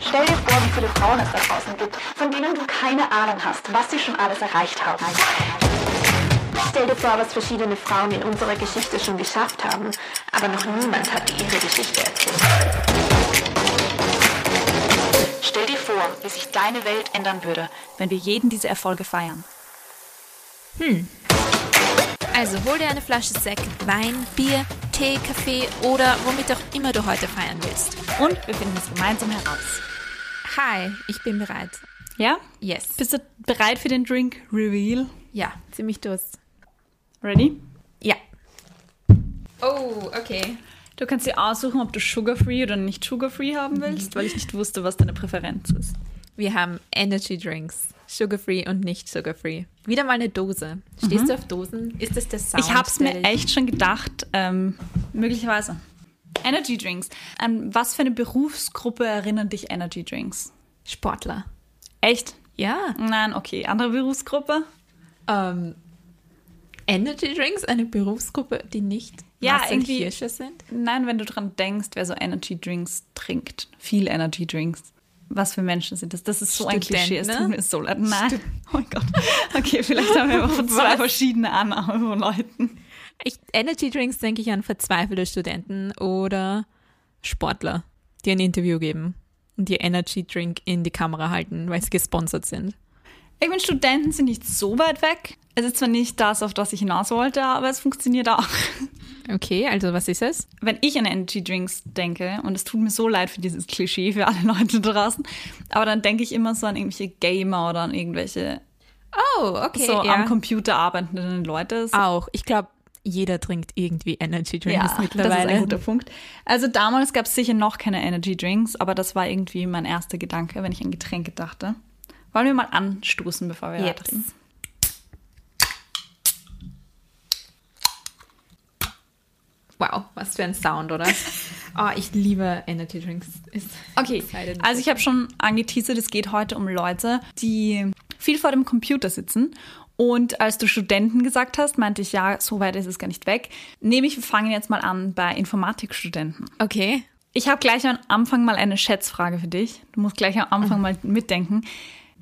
Stell dir vor, wie viele Frauen es da draußen gibt, von denen du keine Ahnung hast, was sie schon alles erreicht haben. Stell dir vor, was verschiedene Frauen in unserer Geschichte schon geschafft haben, aber noch niemand hat ihre Geschichte erzählt. Stell dir vor, wie sich deine Welt ändern würde, wenn wir jeden diese Erfolge feiern. Also hol dir eine Flasche Sekt, Wein, Bier, Tee, Kaffee oder womit auch immer du heute feiern willst. Und wir finden es gemeinsam heraus. Hi, ich bin bereit. Ja? Yes. Bist du bereit für den Drink Reveal? Ja, ziemlich Durst. Ready? Ja. Oh, okay. Du kannst dir aussuchen, ob du sugar-free oder nicht sugar-free haben willst, weil ich nicht wusste, was deine Präferenz ist. Wir haben Energy Drinks. Sugar-free und nicht sugar-free. Wieder mal eine Dose. Stehst du auf Dosen? Ist das der Sound? Ich habe es mir echt schon gedacht, ähm, möglicherweise. Energy Drinks. An was für eine Berufsgruppe erinnern dich Energy Drinks? Sportler. Echt? Ja. Nein, okay. Andere Berufsgruppe? Ähm, Energy Drinks, eine Berufsgruppe, die nicht Ja, irgendwie- sind? Nein, wenn du dran denkst, wer so Energy Drinks trinkt. Viel Energy Drinks. Was für Menschen sind das? Das ist so ein Studenten, Klischee. Es ne? tut mir so leid. Nein. Oh mein Gott. Okay, vielleicht haben wir einfach zwei verschiedene Annahmen von Leuten. Ich, Energy Drinks denke ich an verzweifelte Studenten oder Sportler, die ein Interview geben und ihr Energy Drink in die Kamera halten, weil sie gesponsert sind. Ich meine, Studenten sind nicht so weit weg. Es ist zwar nicht das, auf das ich hinaus wollte, aber es funktioniert auch. Okay, also was ist es? Wenn ich an Energy Drinks denke, und es tut mir so leid für dieses Klischee für alle Leute draußen, aber dann denke ich immer so an irgendwelche Gamer oder an irgendwelche Oh, okay. so ja. am Computer arbeitenden Leute. So Auch. Ich glaube, jeder trinkt irgendwie Energy Drinks Ja, mittlerweile. das ist ein guter Punkt. Also damals gab es sicher noch keine Energy Drinks, aber das war irgendwie mein erster Gedanke, wenn ich an Getränke dachte. Wollen wir mal anstoßen, bevor wir Yes. weiterreden? Wow, was für ein Sound, oder? oh, ich liebe Energy Drinks. Ist Okay, also ich habe schon angeteasert, es geht heute um Leute, die viel vor dem Computer sitzen. Und als du Studenten gesagt hast, meinte ich, ja, so weit ist es gar nicht weg. Nehme ich, wir fangen jetzt mal an bei Informatikstudenten. Okay. Ich habe gleich am Anfang mal eine Schätzfrage für dich. Du musst gleich am Anfang mal mitdenken.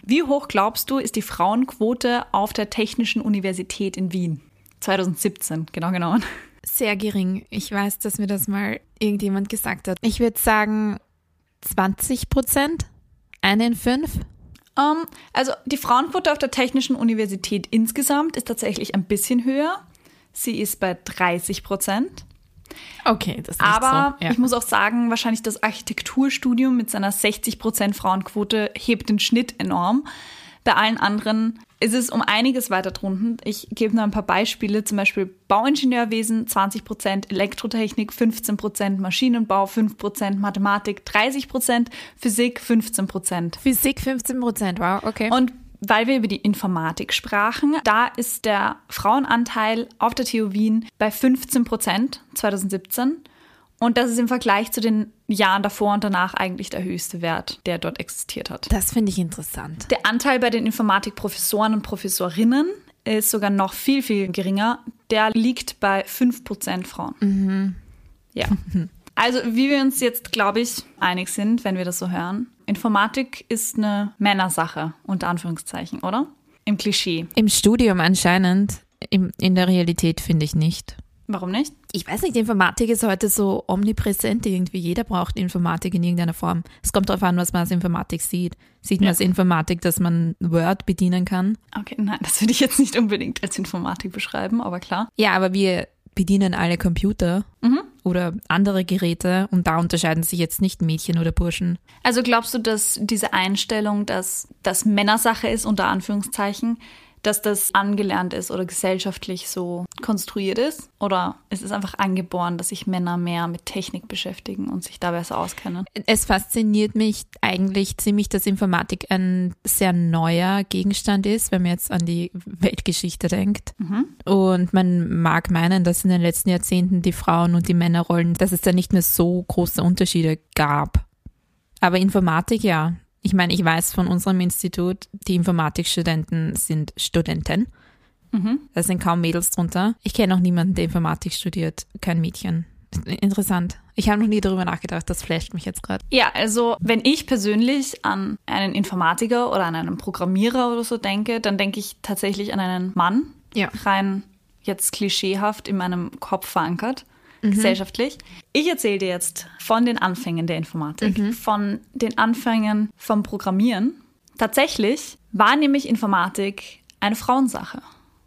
Wie hoch glaubst du, ist die Frauenquote auf der Technischen Universität in Wien? 2017, genau genommen. Sehr gering. Ich weiß, dass mir das mal irgendjemand gesagt hat. Ich würde sagen 20 Prozent. Eine in fünf. Ähm, also die Frauenquote auf der Technischen Universität insgesamt ist tatsächlich ein bisschen höher. Sie ist bei 30 Prozent. Okay, das ist Aber so. Ja. ich muss auch sagen, wahrscheinlich das Architekturstudium mit seiner 60 Prozent Frauenquote hebt den Schnitt enorm. Bei allen anderen ist es um einiges weiter drunten. Ich gebe nur ein paar Beispiele, zum Beispiel Bauingenieurwesen 20 Prozent, Elektrotechnik 15 Prozent, Maschinenbau 5 Prozent, Mathematik 30 Prozent, Physik 15 Prozent. Physik 15 Prozent. Wow, okay. Und weil wir über die Informatik sprachen, da ist der Frauenanteil auf der TU Wien bei 15 Prozent 2017. Und das ist im Vergleich zu den Jahren davor und danach eigentlich der höchste Wert, der dort existiert hat. das finde ich interessant. Der Anteil bei den Informatikprofessoren und Professorinnen ist sogar noch viel, viel geringer. Der liegt bei 5% Frauen. Ja. Also, wie wir uns jetzt, glaube ich, einig sind, wenn wir das so hören, Informatik ist eine Männersache, unter Anführungszeichen, oder? Im Klischee. Im Studium anscheinend. Im, in der Realität finde ich nicht. Warum nicht? Ich weiß nicht, Informatik ist heute so omnipräsent irgendwie. Jeder braucht Informatik in irgendeiner Form. Es kommt darauf an, was man als Informatik sieht. Sieht man Ja. als Informatik, dass man Word bedienen kann? Okay, nein, das würde ich jetzt nicht unbedingt als Informatik beschreiben, aber klar. Ja, aber wir bedienen alle Computer oder andere Geräte und da unterscheiden sich jetzt nicht Mädchen oder Burschen. Also glaubst du, dass diese Einstellung, dass das Männersache ist, unter Anführungszeichen, dass das angelernt ist oder gesellschaftlich so konstruiert ist? Oder ist es einfach angeboren, dass sich Männer mehr mit Technik beschäftigen und sich da besser auskennen? Es fasziniert mich eigentlich ziemlich, dass Informatik ein sehr neuer Gegenstand ist, wenn man jetzt an die Weltgeschichte denkt. Und man mag meinen, dass in den letzten Jahrzehnten die Frauen- und die Männerrollen, dass es da nicht mehr so große Unterschiede gab. Aber Informatik, ja. Ich meine, ich weiß von unserem Institut, die Informatikstudenten sind Studenten. Da sind kaum Mädels drunter. Ich kenne auch niemanden, der Informatik studiert, kein Mädchen. interessant. Ich habe noch nie darüber nachgedacht, das flasht mich jetzt gerade. Ja, also wenn ich persönlich an einen Informatiker oder an einen Programmierer oder so denke, dann denke ich tatsächlich an einen Mann. Ja. Rein jetzt klischeehaft in meinem Kopf verankert. Gesellschaftlich. Ich erzähle dir jetzt von den Anfängen der Informatik, von den Anfängen vom Programmieren. Tatsächlich war nämlich Informatik eine Frauensache,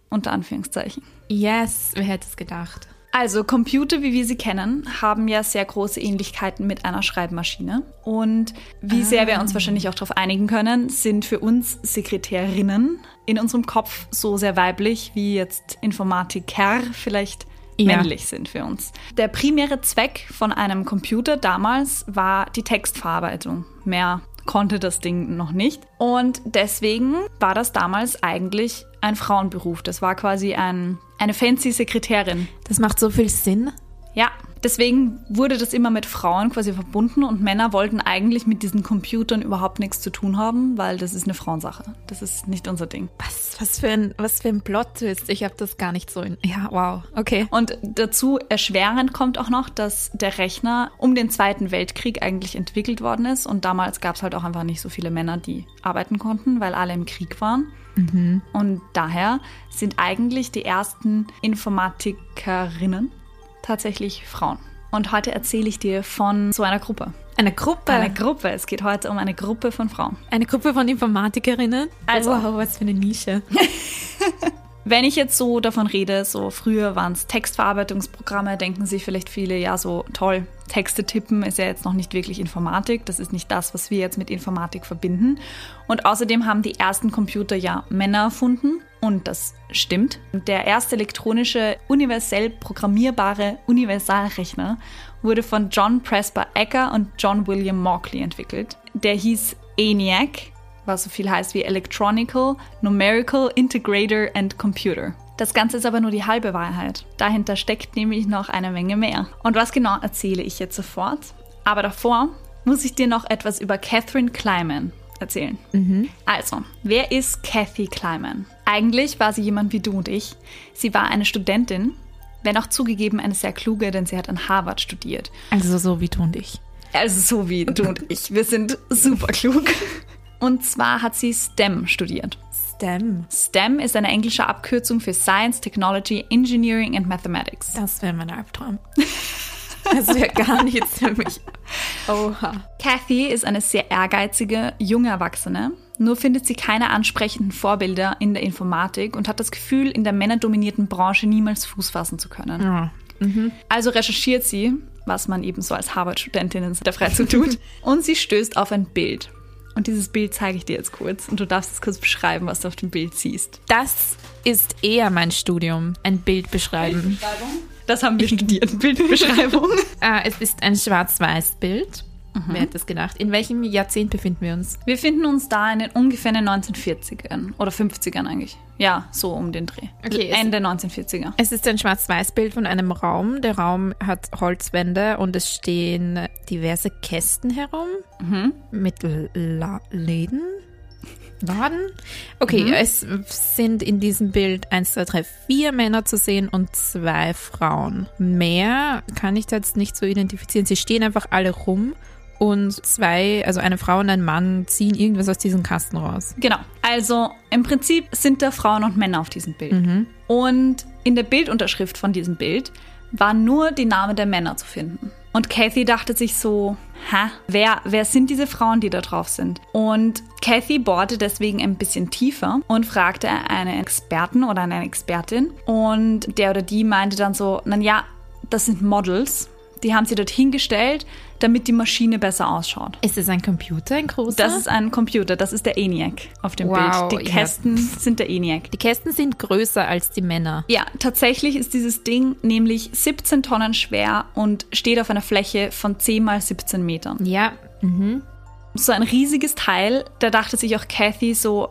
unter Anführungszeichen. Yes, wer hätte es gedacht? Also Computer, wie wir sie kennen, haben ja sehr große Ähnlichkeiten mit einer Schreibmaschine. Und wie sehr wir uns wahrscheinlich auch darauf einigen können, sind für uns Sekretärinnen in unserem Kopf so sehr weiblich, wie jetzt Informatiker vielleicht Ja. männlich sind für uns. Der primäre Zweck von einem Computer damals war die Textverarbeitung. Mehr konnte das Ding noch nicht. Und deswegen war das damals eigentlich ein Frauenberuf. Das war quasi ein, eine fancy Sekretärin. Das macht so viel Sinn. Ja, deswegen wurde das immer mit Frauen quasi verbunden und Männer wollten eigentlich mit diesen Computern überhaupt nichts zu tun haben, weil das ist eine Frauensache. Das ist nicht unser Ding. Was, was, für ein, was für ein Plot-Twist. Ich habe das gar nicht so in. Ja, wow. Okay. Und dazu erschwerend kommt auch noch, dass der Rechner um den Zweiten Weltkrieg eigentlich entwickelt worden ist. Und damals gab es halt auch einfach nicht so viele Männer, die arbeiten konnten, weil alle im Krieg waren. Und daher sind eigentlich die ersten Informatikerinnen tatsächlich Frauen. Und heute erzähle ich dir von so einer Gruppe. Eine Gruppe. Eine Gruppe. Es geht heute um eine Gruppe von Frauen. Eine Gruppe von Informatikerinnen. Also- wow, was für eine Nische. Wenn ich jetzt so davon rede, so früher waren es Textverarbeitungsprogramme, denken sich vielleicht viele, ja, so toll, Texte tippen ist ja jetzt noch nicht wirklich Informatik. Das ist nicht das, was wir jetzt mit Informatik verbinden. Und außerdem haben die ersten Computer ja Männer erfunden. Und das stimmt. Der erste elektronische, universell programmierbare Universalrechner wurde von John Presper Ecker und John William Mauchly entwickelt. Der hieß ENIAC was so viel heißt wie Electronical, Numerical, Integrator and Computer. Das Ganze ist aber nur die halbe Wahrheit. Dahinter steckt nämlich noch eine Menge mehr. Und was genau erzähle ich jetzt sofort? Aber davor muss ich dir noch etwas über Catherine Kleiman erzählen. Also, wer ist Kathy Kleiman? Eigentlich war sie jemand wie du und ich. Sie war eine Studentin, wenn auch zugegeben eine sehr kluge, denn sie hat an Harvard studiert. Also so wie du und ich. Also so wie du und ich. Wir sind super klug. Und zwar hat sie STEM studiert. STEM. STEM ist eine englische Abkürzung für Science, Technology, Engineering and Mathematics. Das wäre mein Albtraum. Das wäre gar nichts für mich. Oha. Kathy ist eine sehr ehrgeizige, junge Erwachsene. Nur findet sie keine ansprechenden Vorbilder in der Informatik und hat das Gefühl, in der männerdominierten Branche niemals Fuß fassen zu können. Ja. Also recherchiert sie, was man eben so als Harvard-Studentin in der Freizeit tut, und sie stößt auf ein Bild. Und dieses Bild zeige ich dir jetzt kurz und du darfst es kurz beschreiben, was du auf dem Bild siehst. Das ist eher mein Studium. Ein Bild beschreiben. Das haben wir studiert, Bildbeschreibung. Äh, es ist ein Schwarz-Weiß-Bild. Wer hätte es gedacht? In welchem Jahrzehnt befinden wir uns? Wir finden uns da in den ungefähr in den 1940ern oder 50ern eigentlich. Ja, so um den Dreh. Okay, es- Ende 1940er. Es ist ein Schwarz-Weiß-Bild von einem Raum. Der Raum hat Holzwände und es stehen diverse Kästen herum mit L- La Läden. Laden? Okay, es sind in diesem Bild 1, 2, 3, 4 Männer zu sehen und zwei Frauen. Mehr kann ich da jetzt nicht so identifizieren. Sie stehen einfach alle rum und zwei, also eine Frau und ein Mann, ziehen irgendwas aus diesem Kasten raus. Genau. Also im Prinzip sind da Frauen und Männer auf diesem Bild. Und in der Bildunterschrift von diesem Bild war nur die Name der Männer zu finden. Und Kathy dachte sich so, hä, wer, wer sind diese Frauen, die da drauf sind? Und Kathy bohrte deswegen ein bisschen tiefer und fragte einen Experten oder eine Expertin. Und der oder die meinte dann so, na ja, das sind Models. Die haben sie dort hingestellt, damit die Maschine besser ausschaut. Ist es ein Computer, ein großer? Das ist ein Computer, das ist der ENIAC auf dem Wow, Bild. Die ja. Kästen sind der ENIAC. die Kästen sind größer als die Männer. Ja, tatsächlich ist dieses Ding nämlich 17 Tonnen schwer und steht auf einer Fläche von 10 mal 17 Metern. Ja, So ein riesiges Teil, da dachte sich auch Kathy so,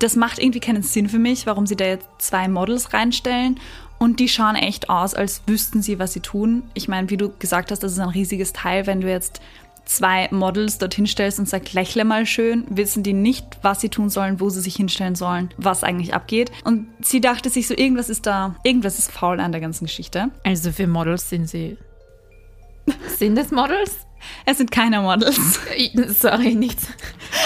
das macht irgendwie keinen Sinn für mich, warum sie da jetzt zwei Models reinstellen. Und die schauen echt aus, als wüssten sie, was sie tun. Ich meine, wie du gesagt hast, das ist ein riesiges Teil. Wenn du jetzt zwei Models dorthin stellst und sagst, lächle mal schön, wissen die nicht, was sie tun sollen, wo sie sich hinstellen sollen, was eigentlich abgeht. Und sie dachte sich so, irgendwas ist da, irgendwas ist faul an der ganzen Geschichte. also für Models sind sie Sind das Models? Es sind keine Models. Sorry, nichts.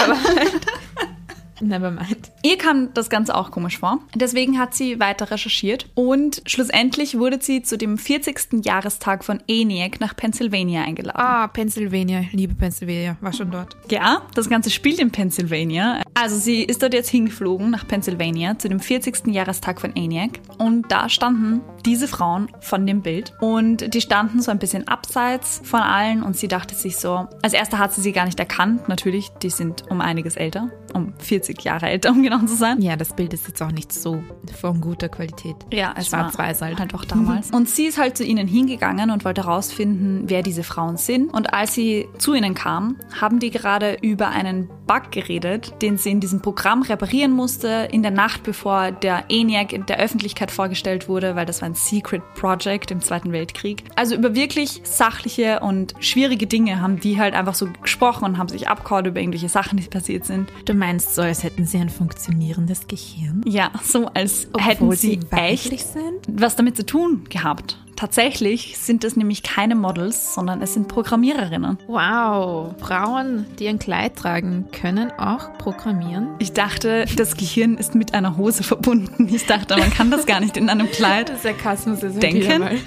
Aber Never mind. Ihr kam das Ganze auch komisch vor. Deswegen hat sie weiter recherchiert und schlussendlich wurde sie zu dem 40. Jahrestag von ENIAC nach Pennsylvania eingeladen. Ah, Pennsylvania. Liebe Pennsylvania. War schon dort. Ja, das Ganze spielt in Pennsylvania. Also sie ist dort jetzt hingeflogen nach Pennsylvania zu dem 40. Jahrestag von ENIAC und da standen diese Frauen von dem Bild und die standen so ein bisschen abseits von allen und sie dachte sich so, als erster hat sie sie gar nicht erkannt, natürlich, die sind um einiges älter, um 40 Jahre älter, um genau zu sein. Ja, das Bild ist jetzt auch nicht so von guter Qualität. Ja, es Schwarz-Weiß war halt. halt auch damals. Und sie ist halt zu ihnen hingegangen und wollte herausfinden, wer diese Frauen sind. Und als sie zu ihnen kam, haben die gerade über einen Bug geredet, den sie in diesem Programm reparieren musste, in der Nacht, bevor der ENIAC in der Öffentlichkeit vorgestellt wurde, weil das war ein Secret Project im Zweiten Weltkrieg. Also über wirklich sachliche und schwierige Dinge haben die halt einfach so gesprochen und haben sich abgehauen über irgendwelche Sachen, die passiert sind. Du meinst so, als hätten sie ein funktionierendes Gehirn? Ja, so als Obwohl hätten sie, sie echt sind? was damit zu tun gehabt. Tatsächlich sind es nämlich keine Models, sondern es sind Programmiererinnen. Wow. Frauen, die ein Kleid tragen, können auch programmieren. Ich dachte, das Gehirn ist mit einer Hose verbunden. Ich dachte, man kann das gar nicht in einem Kleid. Sarkasmus ist Denken?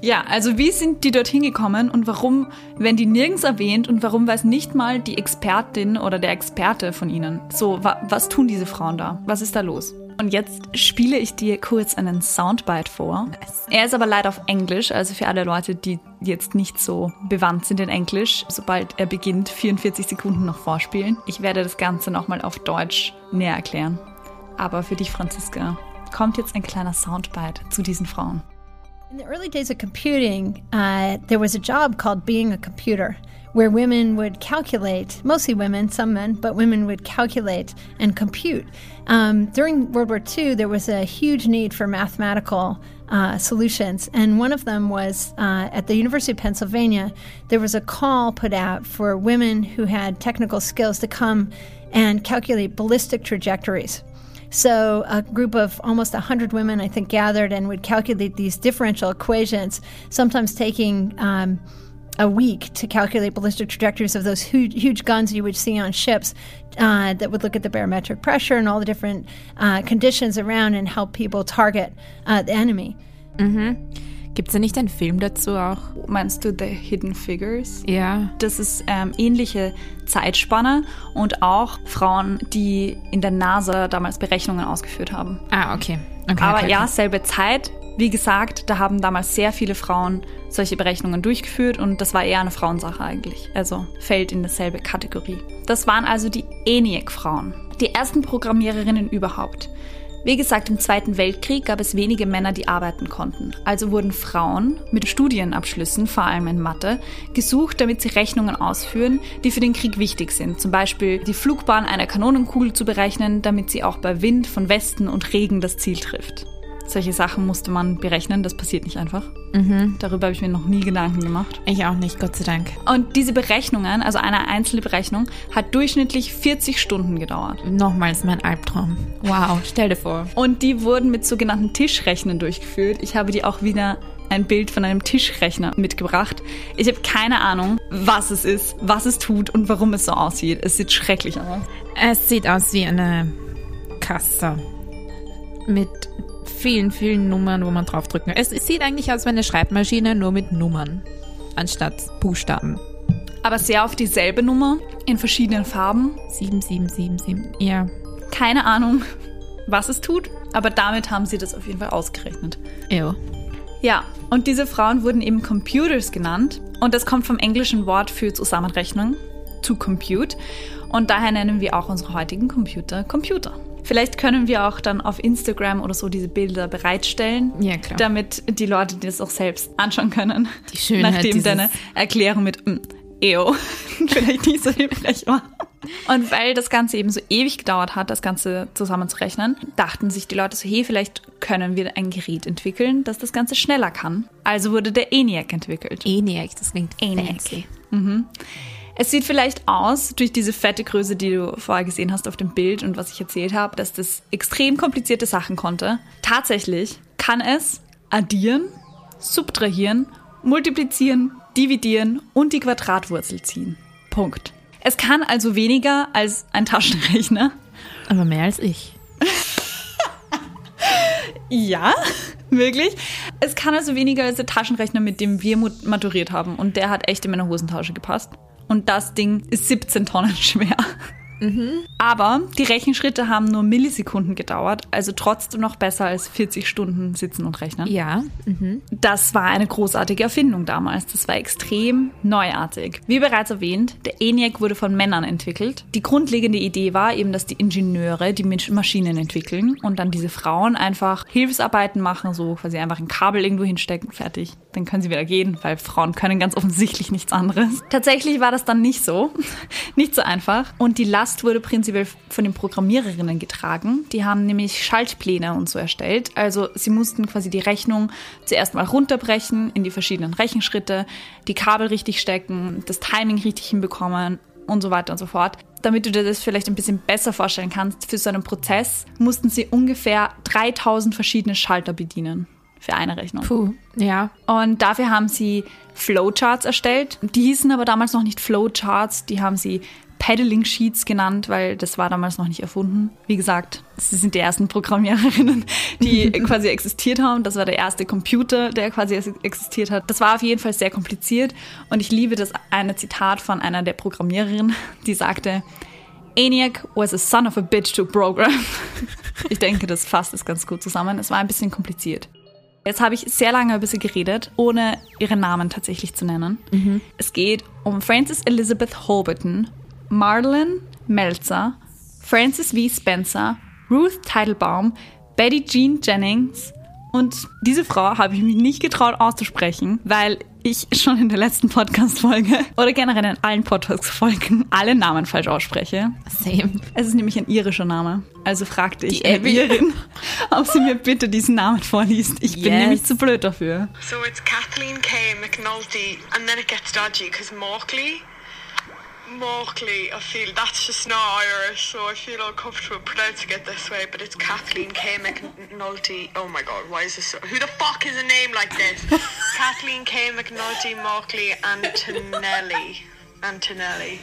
Ja, also wie sind die dorthin gekommen und warum werden die nirgends erwähnt und warum weiß nicht mal die Expertin oder der Experte von ihnen? So, wa was tun diese Frauen da? Was ist da los? Und jetzt spiele ich dir kurz einen Soundbite vor. Er ist aber leider auf Englisch, also für alle Leute, die jetzt nicht so bewandt sind in Englisch, sobald er beginnt, 44 Sekunden noch vorspielen. Ich werde das Ganze nochmal auf Deutsch näher erklären. Aber für dich, Franziska, kommt jetzt ein kleiner Soundbite zu diesen Frauen. In the early days of computing, uh, there was a job called being a computer, where women would calculate, mostly women, some men, but women would calculate and compute. Um, during World War II, there was a huge need for mathematical uh, solutions, and one of them was uh, at the University of Pennsylvania, there was a call put out for women who had technical skills to come and calculate ballistic trajectories. So a group of almost 100 women, I think, gathered and would calculate these differential equations, sometimes taking um, a week to calculate ballistic trajectories of those huge, huge guns you would see on ships uh, that would look at the barometric pressure and all the different uh, conditions around and help people target uh, the enemy. Gibt es da nicht einen Film dazu auch? Meinst du The Hidden Figures? Ja. Das ist ähm, ähnliche Zeitspanne und auch Frauen, die in der NASA damals Berechnungen ausgeführt haben. Ah, okay. okay Aber okay, ja, okay. selbe Zeit. Wie gesagt, da haben damals sehr viele Frauen solche Berechnungen durchgeführt und das war eher eine Frauensache eigentlich. Also fällt in dasselbe Kategorie. Das waren also die ENIAC-Frauen. Die ersten Programmiererinnen überhaupt. Wie gesagt, im Zweiten Weltkrieg gab es wenige Männer, die arbeiten konnten. Also wurden Frauen mit Studienabschlüssen, vor allem in Mathe, gesucht, damit sie Rechnungen ausführen, die für den Krieg wichtig sind. Zum Beispiel die Flugbahn einer Kanonenkugel zu berechnen, damit sie auch bei Wind von Westen und Regen das Ziel trifft. Solche Sachen musste man berechnen, das passiert nicht einfach. Darüber habe ich mir noch nie Gedanken gemacht. Ich auch nicht, Gott sei Dank. Und diese Berechnungen, also eine einzelne Berechnung, hat durchschnittlich 40 Stunden gedauert. Nochmals mein Albtraum. Wow, stell dir vor. Und die wurden mit sogenannten Tischrechnern durchgeführt. Ich habe dir auch wieder ein Bild von einem Tischrechner mitgebracht. Ich habe keine Ahnung, was es ist, was es tut und warum es so aussieht. Es sieht schrecklich aus. Es sieht aus wie eine Kasse mit vielen, vielen Nummern, wo man draufdrücken kann. Es, es sieht eigentlich aus wie eine Schreibmaschine, nur mit Nummern anstatt Buchstaben. Aber sehr auf dieselbe Nummer, in verschiedenen Farben. 7777, ja. Keine Ahnung, was es tut, aber damit haben sie das auf jeden Fall ausgerechnet. Ew. Ja, und diese Frauen wurden eben Computers genannt. Und das kommt vom englischen Wort für Zusammenrechnung, to compute. Und daher nennen wir auch unsere heutigen Computer Computer. Vielleicht können wir auch dann auf Instagram oder so diese Bilder bereitstellen, Ja, damit die Leute das auch selbst anschauen können. Die Schönheit Nachdem deine Erklärung mit mm, EO vielleicht nicht so hilfreich war. Und weil das Ganze eben so ewig gedauert hat, das Ganze zusammenzurechnen, dachten sich die Leute so, hey, vielleicht können wir ein Gerät entwickeln, das das Ganze schneller kann. Also wurde der ENIAC entwickelt. ENIAC, das klingt ENIAC. fancy. Es sieht vielleicht aus, durch diese fette Größe, die du vorher gesehen hast auf dem Bild und was ich erzählt habe, dass das extrem komplizierte Sachen konnte. Tatsächlich kann es addieren, subtrahieren, multiplizieren, dividieren und die Quadratwurzel ziehen. Punkt. Es kann also weniger als ein Taschenrechner. Aber mehr als ich. Ja, wirklich. Es kann also weniger als der Taschenrechner, mit dem wir maturiert haben. Und der hat echt in meine Hosentasche gepasst. Und das Ding ist 17 Tonnen schwer. Mhm. Aber die Rechenschritte haben nur Millisekunden gedauert, also trotzdem noch besser als 40 Stunden sitzen und rechnen. Ja. Mhm. Das war eine großartige Erfindung damals. Das war extrem neuartig. Wie bereits erwähnt, der ENIAC wurde von Männern entwickelt. Die grundlegende Idee war eben, dass die Ingenieure die Maschinen entwickeln und dann diese Frauen einfach Hilfsarbeiten machen, so quasi einfach ein Kabel irgendwo hinstecken, fertig. Dann können sie wieder gehen, weil Frauen können ganz offensichtlich nichts anderes. Tatsächlich war das dann nicht so. nicht so einfach. Und die Last wurde prinzipiell von den Programmiererinnen getragen. Die haben nämlich Schaltpläne und so erstellt. Also sie mussten quasi die Rechnung zuerst mal runterbrechen in die verschiedenen Rechenschritte, die Kabel richtig stecken, das Timing richtig hinbekommen und so weiter und so fort. Damit du dir das vielleicht ein bisschen besser vorstellen kannst, für so einen Prozess mussten sie ungefähr 3000 verschiedene Schalter bedienen für eine Rechnung. Puh, ja. Und dafür haben sie Flowcharts erstellt. Die hießen aber damals noch nicht Flowcharts, die haben sie Paddling Sheets genannt, weil das war damals noch nicht erfunden. Wie gesagt, sie sind die ersten Programmiererinnen, die quasi existiert haben. Das war der erste Computer, der quasi existiert hat. Das war auf jeden Fall sehr kompliziert und ich liebe das eine Zitat von einer der Programmiererinnen, die sagte, ENIAC was a son of a bitch to program. Ich denke, das fasst es ganz gut zusammen. Es war ein bisschen kompliziert. Jetzt habe ich sehr lange über sie geredet, ohne ihren Namen tatsächlich zu nennen. Mhm. Es geht um Frances Elizabeth Holberton Marlon Melzer, Francis V. Spencer, Ruth Teitelbaum, Betty Jean Jennings und diese Frau habe ich mich nicht getraut auszusprechen, weil ich schon in der letzten Podcast-Folge oder generell in allen Podcast-Folgen alle Namen falsch ausspreche. Same. Es ist nämlich ein irischer Name. Also fragte ich die Irin, ob sie mir bitte diesen Namen vorliest. Ich yes. bin nämlich zu blöd dafür. So it's Kathleen K. McNulty and then it gets dodgy because Markley Markley, I feel that's just not Irish, so I feel uncomfortable pronouncing it this way, but it's Kathleen K. McNulty. Oh my god, why is this so? Who the fuck is a name like this? Kathleen K. McNulty Markley Antonelli. Antonelli.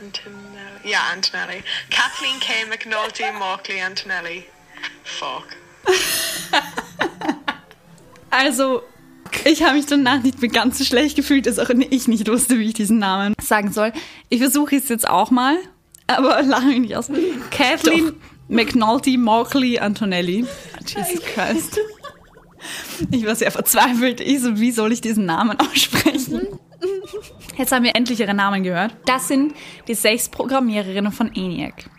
Antonelli. Yeah, Antonelli. Kathleen K. McNulty Markley Antonelli. Fuck. also, Ich habe mich danach nicht mehr ganz so schlecht gefühlt, dass auch ich nicht wusste, wie ich diesen Namen sagen soll. Ich versuche es jetzt auch mal, aber lache mich nicht aus. Kathleen Doch. McNulty Markley Antonelli. Jesus Christ. Ich war sehr verzweifelt. Ich so, wie soll ich diesen Namen aussprechen? Jetzt haben wir endlich ihre Namen gehört. Das sind die sechs Programmiererinnen von ENIAC.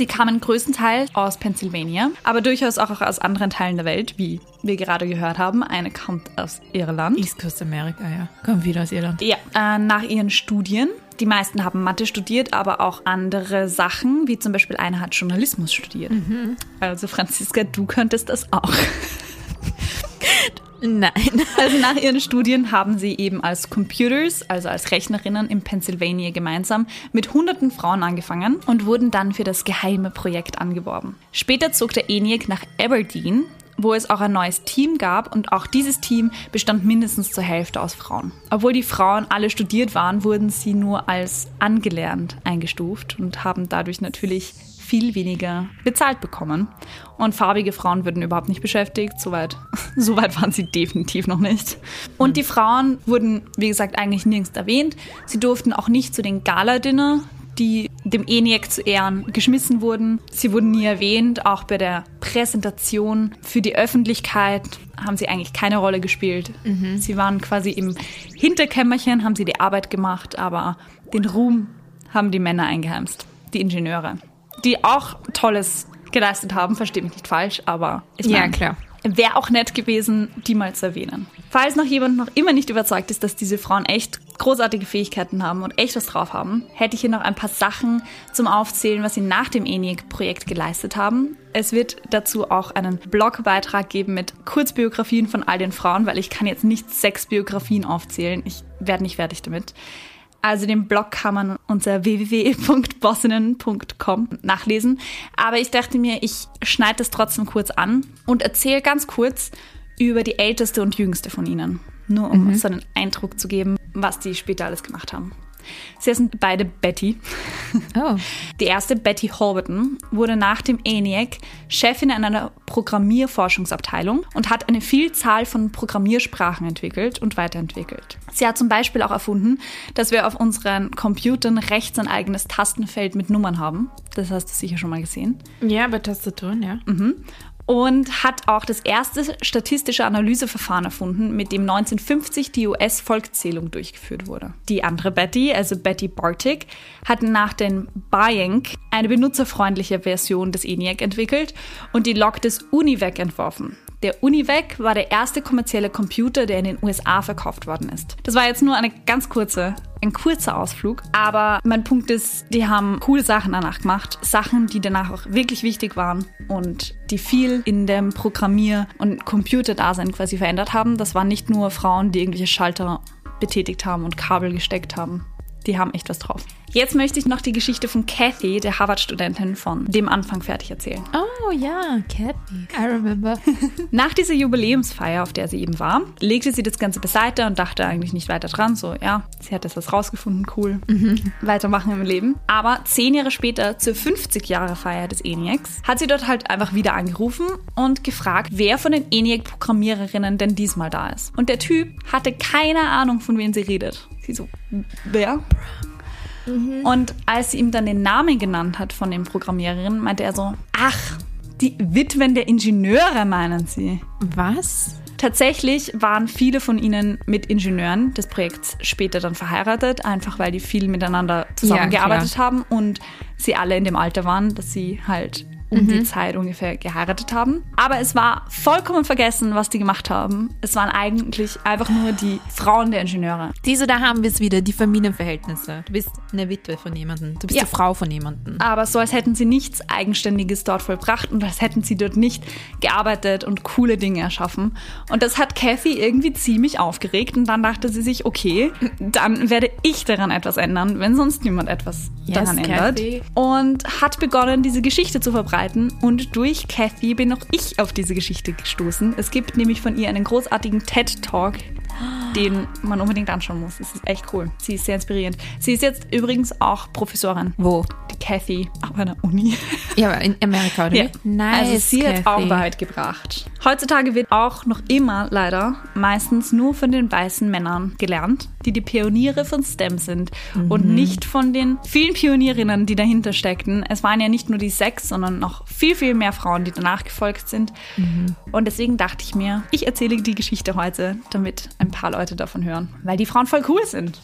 Sie kamen größtenteils aus Pennsylvania, aber durchaus auch aus anderen Teilen der Welt, wie wir gerade gehört haben. Eine kommt aus Irland. East Coast America, ja. Kommt wieder aus Irland. Ja, äh, nach ihren Studien. Die meisten haben Mathe studiert, aber auch andere Sachen, wie zum Beispiel eine hat Journalismus studiert. Mhm. Also Franziska, du könntest das auch. Nein. Also nach ihren Studien haben sie eben als Computers, also als Rechnerinnen in Pennsylvania gemeinsam mit hunderten Frauen angefangen und wurden dann für das geheime Projekt angeworben. Später zog der ENIAC nach Aberdeen, wo es auch ein neues Team gab und auch dieses Team bestand mindestens zur Hälfte aus Frauen. Obwohl die Frauen alle studiert waren, wurden sie nur als angelernt eingestuft und haben dadurch natürlich viel weniger bezahlt bekommen. Und farbige Frauen würden überhaupt nicht beschäftigt. Soweit so weit waren sie definitiv noch nicht. Und die Frauen wurden, wie gesagt, eigentlich nirgends erwähnt. Sie durften auch nicht zu den Gala-Dinner, die dem ENIAC zu Ehren geschmissen wurden. Sie wurden nie erwähnt, auch bei der Präsentation für die Öffentlichkeit haben sie eigentlich keine Rolle gespielt. Mhm. Sie waren quasi im Hinterkämmerchen, haben sie die Arbeit gemacht, aber den Ruhm haben die Männer eingeheimst, die Ingenieure die auch Tolles geleistet haben, verstehe mich nicht falsch, aber ich meine, ja, klar. Wäre auch nett gewesen, die mal zu erwähnen. Falls noch jemand noch immer nicht überzeugt ist, dass diese Frauen echt großartige Fähigkeiten haben und echt was drauf haben, hätte ich hier noch ein paar Sachen zum Aufzählen, was sie nach dem ENIAC-Projekt geleistet haben. Es wird dazu auch einen Blogbeitrag geben mit Kurzbiografien von all den Frauen, weil ich kann jetzt nicht sechs Biografien aufzählen. Ich werde nicht fertig damit. Also den Blog kann man unter www.bossinnen.com nachlesen. Aber ich dachte mir, ich schneide das trotzdem kurz an und erzähle ganz kurz über die älteste und jüngste von ihnen. Nur um so einen Eindruck zu geben, was die später alles gemacht haben. Sie sind beide Betty. Oh. Die erste, Betty Horberton, wurde nach dem ENIAC Chefin in einer Programmierforschungsabteilung und hat eine Vielzahl von Programmiersprachen entwickelt und weiterentwickelt. Sie hat zum Beispiel auch erfunden, dass wir auf unseren Computern rechts ein eigenes Tastenfeld mit Nummern haben. Das hast du sicher schon mal gesehen Ja, bei Tastaturen, ja. Und hat auch das erste statistische Analyseverfahren erfunden, mit dem 1950 die US-Volkszählung durchgeführt wurde. Die andere Betty, also Betty Bartik, hat nach dem Buying eine benutzerfreundliche Version des ENIAC entwickelt und die Log des UNIVAC entworfen. Der UNIVAC war der erste kommerzielle Computer, der in den USA verkauft worden ist. Das war jetzt nur eine ganz kurze, ein kurzer Ausflug, aber mein Punkt ist, die haben coole Sachen danach gemacht, Sachen, die danach auch wirklich wichtig waren und die viel in dem Programmier- und Computerdasein quasi verändert haben. Das waren nicht nur Frauen, die irgendwelche Schalter betätigt haben und Kabel gesteckt haben. Die haben echt was drauf. Jetzt möchte ich noch die Geschichte von Kathy, der Harvard-Studentin, von dem Anfang fertig erzählen. Oh ja, Kathy. I remember. Nach dieser Jubiläumsfeier, auf der sie eben war, legte sie das Ganze beiseite und dachte eigentlich nicht weiter dran. So, ja, sie hat jetzt was rausgefunden, cool. Weitermachen im Leben. Aber zehn Jahre später, zur 50-Jahre-Feier des ENIACs, hat sie dort halt einfach wieder angerufen und gefragt, wer von den ENIAC-Programmiererinnen denn diesmal da ist. Und der Typ hatte keine Ahnung, von wem sie redet. Sie so, wer? Und als sie ihm dann den Namen genannt hat von den Programmiererinnen, meinte er so, ach, die Witwen der Ingenieure meinen sie. Was? Tatsächlich waren viele von ihnen mit Ingenieuren des Projekts später dann verheiratet, einfach weil die viel miteinander zusammengearbeitet haben und sie alle in dem Alter waren, dass sie halt um die Zeit ungefähr geheiratet haben. Aber es war vollkommen vergessen, was die gemacht haben. Es waren eigentlich einfach nur die Frauen der Ingenieure. Diese, da haben wir es wieder, die Familienverhältnisse. Du bist eine Witwe von jemandem. Du bist Ja. die Frau von jemandem. Aber so, als hätten sie nichts Eigenständiges dort vollbracht und als hätten sie dort nicht gearbeitet und coole Dinge erschaffen. Und das hat Kathy irgendwie ziemlich aufgeregt und dann dachte sie sich, okay, dann werde ich daran etwas ändern, wenn sonst niemand etwas Yes, daran ändert. Kathy. Und hat begonnen, diese Geschichte zu verbreiten. Und durch Kathy bin auch ich auf diese Geschichte gestoßen. Es gibt nämlich von ihr einen großartigen TED-Talk, den man unbedingt anschauen muss. Es ist echt cool. Sie ist sehr inspirierend. Sie ist jetzt übrigens auch Professorin. Wo? Die Kathy, auch an der Uni. Ja, aber in Amerika, oder Ja. Nice, also sie hat auch Kathy. Wahrheit gebracht. Heutzutage wird auch noch immer leider meistens nur von den weißen Männern gelernt, die die Pioniere von STEM sind und nicht von den vielen Pionierinnen, die dahinter steckten. Es waren ja nicht nur die sechs, sondern noch viel, viel mehr Frauen, die danach gefolgt sind. Und deswegen dachte ich mir, ich erzähle die Geschichte heute, damit ein paar Leute davon hören, weil die Frauen voll cool sind.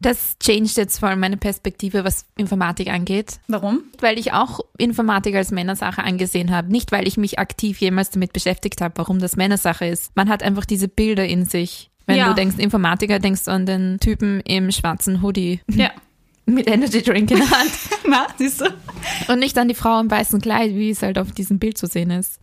Das changed jetzt vor allem meine Perspektive, was Informatik angeht. Warum? Weil ich auch Informatik als Männersache angesehen habe. Nicht, weil ich mich aktiv jemals damit beschäftigt habe, warum das Männersache ist. Man hat einfach diese Bilder in sich. Wenn Ja. du denkst Informatiker, denkst du an den Typen im schwarzen Hoodie Ja. mit Energy Drink in der Hand. Na, siehst du? Und nicht an die Frau im weißen Kleid, wie es halt auf diesem Bild zu sehen ist.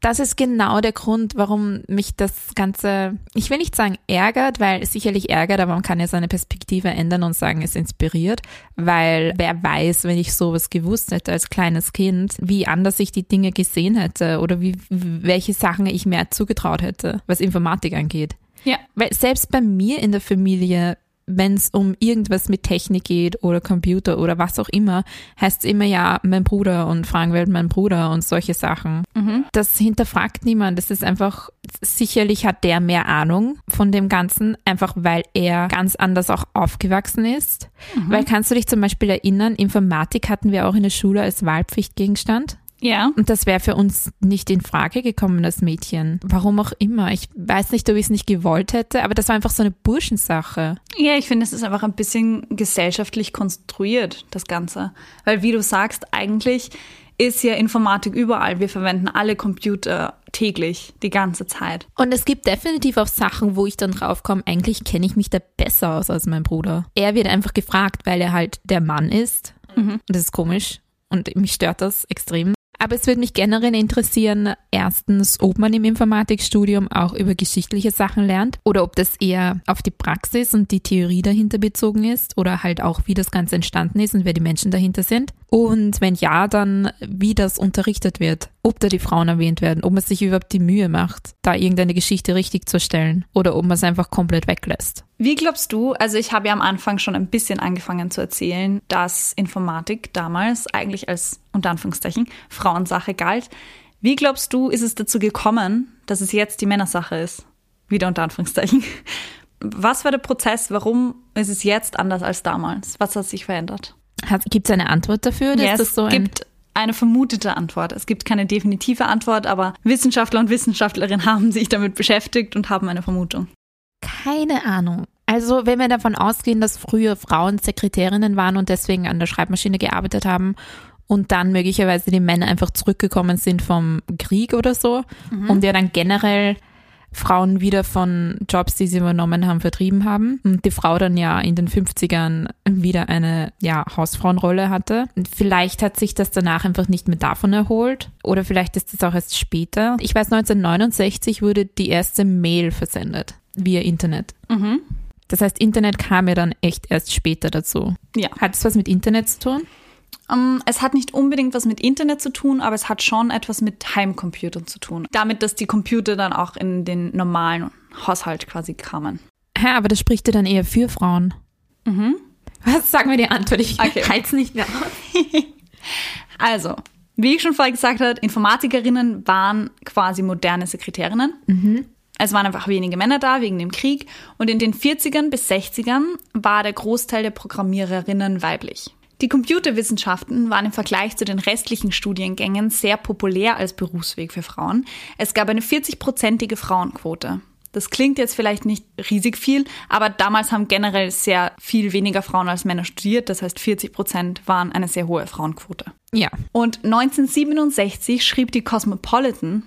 Das ist genau der Grund, warum mich das Ganze, ich will nicht sagen ärgert, weil es sicherlich ärgert, aber man kann ja seine Perspektive ändern und sagen, es inspiriert, weil wer weiß, wenn ich sowas gewusst hätte als kleines Kind, wie anders ich die Dinge gesehen hätte oder wie, welche Sachen ich mehr zugetraut hätte, was Informatik angeht. Ja. Weil selbst bei mir in der Familie, wenn es um irgendwas mit Technik geht oder Computer oder was auch immer, heißt es immer ja, mein Bruder und fragen wir halt meinen Bruder und solche Sachen. Das hinterfragt niemand. Das ist einfach, sicherlich hat der mehr Ahnung von dem Ganzen, einfach weil er ganz anders auch aufgewachsen ist. Weil kannst du dich zum Beispiel erinnern, Informatik hatten wir auch in der Schule als Wahlpflichtgegenstand. Ja. Und das wäre für uns nicht in Frage gekommen als Mädchen. Warum auch immer. Ich weiß nicht, ob ich es nicht gewollt hätte, aber das war einfach so eine Burschensache. Ja, ich finde, es ist einfach ein bisschen gesellschaftlich konstruiert, das Ganze. Weil, wie du sagst, eigentlich ist ja Informatik überall. Wir verwenden alle Computer täglich, die ganze Zeit. Und es gibt definitiv auch Sachen, wo ich dann draufkomme, eigentlich kenne ich mich da besser aus als mein Bruder. Er wird einfach gefragt, weil er halt der Mann ist. Und Das ist komisch und mich stört das extrem. Aber es würde mich generell interessieren, erstens, ob man im Informatikstudium auch über geschichtliche Sachen lernt oder ob das eher auf die Praxis und die Theorie dahinter bezogen ist oder halt auch, wie das Ganze entstanden ist und wer die Menschen dahinter sind. Und wenn ja, dann wie das unterrichtet wird, ob da die Frauen erwähnt werden, ob man sich überhaupt die Mühe macht, da irgendeine Geschichte richtig zu erstellen oder ob man es einfach komplett weglässt. Wie glaubst du, also ich habe ja am Anfang schon ein bisschen angefangen zu erzählen, dass Informatik damals eigentlich als, unter Anführungszeichen, Frauensache galt. Wie glaubst du, ist es dazu gekommen, dass es jetzt die Männersache ist? Wieder unter Anführungszeichen. Was war der Prozess? Warum ist es jetzt anders als damals? Was hat sich verändert? Gibt es eine Antwort dafür? Oder Ja, ist es das so ein, gibt eine vermutete Antwort. Es gibt keine definitive Antwort, aber Wissenschaftler und Wissenschaftlerinnen haben sich damit beschäftigt und haben eine Vermutung. Keine Ahnung. Also wenn wir davon ausgehen, dass früher Frauen Sekretärinnen waren und deswegen an der Schreibmaschine gearbeitet haben und dann möglicherweise die Männer einfach zurückgekommen sind vom Krieg oder so und ja dann generell Frauen wieder von Jobs, die sie übernommen haben, vertrieben haben. Und die Frau dann ja in den 50ern wieder eine ja, Hausfrauenrolle hatte. Vielleicht hat sich das danach einfach nicht mehr davon erholt. Oder vielleicht ist das auch erst später. Ich weiß, 1969 wurde die erste Mail versendet via Internet. Das heißt, Internet kam ja dann echt erst später dazu. Ja. Hat es was mit Internet zu tun? Ähm, es hat nicht unbedingt was mit Internet zu tun, aber es hat schon etwas mit Heimcomputern zu tun. Damit, dass die Computer dann auch in den normalen Haushalt quasi kamen. Hä, aber das spricht ja dann eher für Frauen. Was? Sag mir die Antwort. Ich Okay. halt's nicht mehr aus. Also, wie ich schon vorher gesagt habe, Informatikerinnen waren quasi moderne Sekretärinnen. Es waren einfach wenige Männer da wegen dem Krieg. Und in den 40ern bis 60ern war der Großteil der Programmiererinnen weiblich. Die Computerwissenschaften waren im Vergleich zu den restlichen Studiengängen sehr populär als Berufsweg für Frauen. Es gab eine 40-prozentige Frauenquote. Das klingt jetzt vielleicht nicht riesig viel, aber damals haben generell sehr viel weniger Frauen als Männer studiert. Das heißt, 40 Prozent waren eine sehr hohe Frauenquote. Ja. Und 1967 schrieb die Cosmopolitan,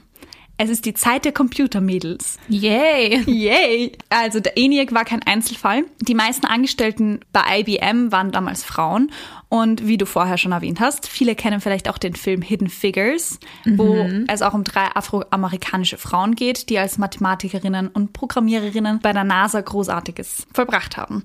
es ist die Zeit der Computermädels. Yay. Yay! Also der ENIAC war kein Einzelfall. Die meisten Angestellten bei IBM waren damals Frauen. Und wie du vorher schon erwähnt hast, viele kennen vielleicht auch den Film Hidden Figures, wo es auch um drei afroamerikanische Frauen geht, die als Mathematikerinnen und Programmiererinnen bei der NASA Großartiges vollbracht haben.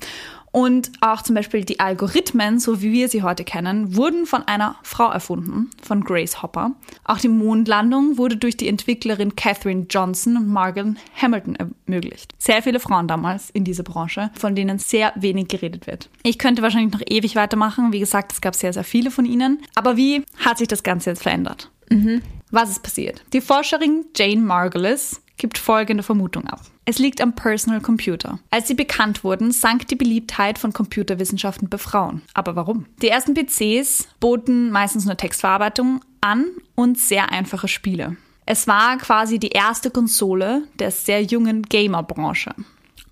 Und auch zum Beispiel die Algorithmen, so wie wir sie heute kennen, wurden von einer Frau erfunden, von Grace Hopper. Auch die Mondlandung wurde durch die Entwicklerin Catherine Johnson und Margaret Hamilton ermöglicht. Sehr viele Frauen damals in dieser Branche, von denen sehr wenig geredet wird. Ich könnte wahrscheinlich noch ewig weitermachen. Wie gesagt, es gab sehr, sehr viele von ihnen. Aber wie hat sich das Ganze jetzt verändert? Was ist passiert? Die Forscherin Jane Margulis gibt folgende Vermutung ab. Es liegt am Personal Computer. Als sie bekannt wurden, sank die Beliebtheit von Computerwissenschaften bei Frauen. Aber warum? Die ersten PCs boten meistens nur Textverarbeitung an und sehr einfache Spiele. Es war quasi die erste Konsole der sehr jungen Gamer-Branche.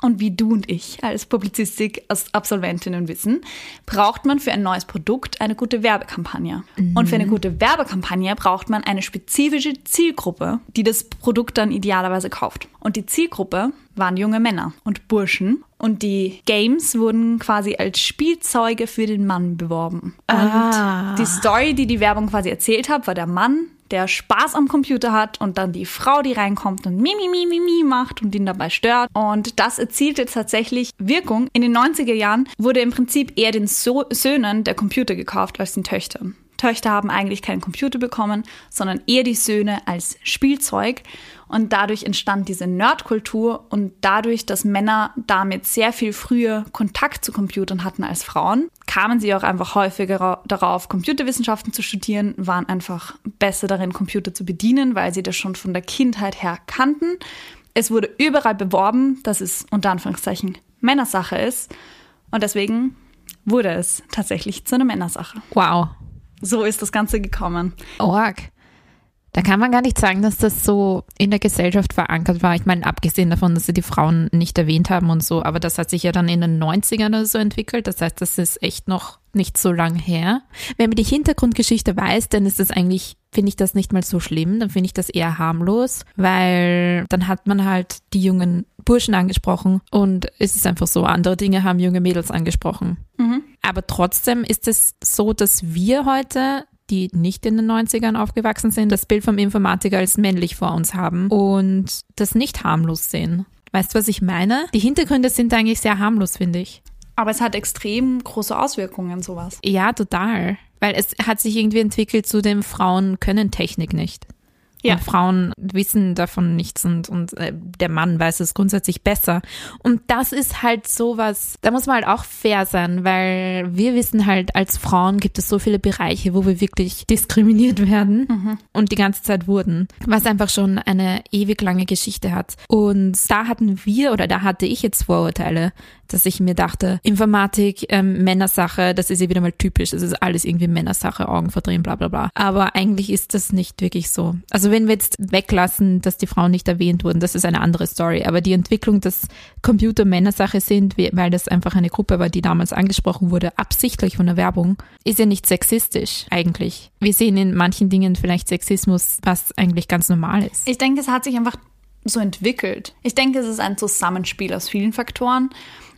Und wie du und ich als Publizistik-Absolventinnen wissen, braucht man für ein neues Produkt eine gute Werbekampagne. Und für eine gute Werbekampagne braucht man eine spezifische Zielgruppe, die das Produkt dann idealerweise kauft. Und die Zielgruppe waren junge Männer und Burschen. Und die Games wurden quasi als Spielzeuge für den Mann beworben. Und die Story, die die Werbung quasi erzählt hat, war der Mann, der Spaß am Computer hat und dann die Frau, die reinkommt und mi, mi, mi, mi, mi macht und ihn dabei stört. Und das erzielte tatsächlich Wirkung. In den 90er Jahren wurde im Prinzip eher den so Söhnen der Computer gekauft als den Töchtern. Töchter haben eigentlich keinen Computer bekommen, sondern eher die Söhne als Spielzeug. Und dadurch entstand diese Nerdkultur und dadurch, dass Männer damit sehr viel früher Kontakt zu Computern hatten als Frauen, kamen sie auch einfach häufiger darauf, Computerwissenschaften zu studieren, waren einfach besser darin, Computer zu bedienen, weil sie das schon von der Kindheit her kannten. Es wurde überall beworben, dass es unter Anführungszeichen Männersache ist. Und deswegen wurde es tatsächlich zu einer Männersache. Wow. So ist das Ganze gekommen. Org. Da kann man gar nicht sagen, dass das so in der Gesellschaft verankert war. Ich meine, abgesehen davon, dass sie die Frauen nicht erwähnt haben und so, aber das hat sich ja dann in den 90ern oder so entwickelt. Das heißt, das ist echt noch nicht so lang her. Wenn man die Hintergrundgeschichte weiß, dann ist das eigentlich, finde ich das nicht mal so schlimm. Dann finde ich das eher harmlos, weil dann hat man halt die jungen Burschen angesprochen und es ist einfach so, andere Dinge haben junge Mädels angesprochen. Aber trotzdem ist es so, dass wir heute die nicht in den 90ern aufgewachsen sind, das Bild vom Informatiker als männlich vor uns haben und das nicht harmlos sehen. Weißt du, was ich meine? Die Hintergründe sind eigentlich sehr harmlos, finde ich. Aber es hat extrem große Auswirkungen, sowas. Ja, total. Weil es hat sich irgendwie entwickelt zu dem Frauen können Technik nicht. Ja. Und Frauen wissen davon nichts und, und äh, der Mann weiß es grundsätzlich besser. Und das ist halt sowas, da muss man halt auch fair sein, weil wir wissen halt, als Frauen gibt es so viele Bereiche, wo wir wirklich diskriminiert werden und die ganze Zeit wurden, was einfach schon eine ewig lange Geschichte hat. Und da hatten wir oder da hatte ich jetzt Vorurteile, dass ich mir dachte, Informatik, ähm, Männersache, das ist ja wieder mal typisch, das ist alles irgendwie Männersache, Augen verdrehen, bla bla bla. Aber eigentlich ist das nicht wirklich so. Also wenn wir jetzt weglassen, dass die Frauen nicht erwähnt wurden, das ist eine andere Story. Aber die Entwicklung, dass Computer Männersache sind, weil das einfach eine Gruppe war, die damals angesprochen wurde, absichtlich von der Werbung, ist ja nicht sexistisch eigentlich. Wir sehen in manchen Dingen vielleicht Sexismus, was eigentlich ganz normal ist. Ich denke, es hat sich einfach so entwickelt. Ich denke, es ist ein Zusammenspiel aus vielen Faktoren.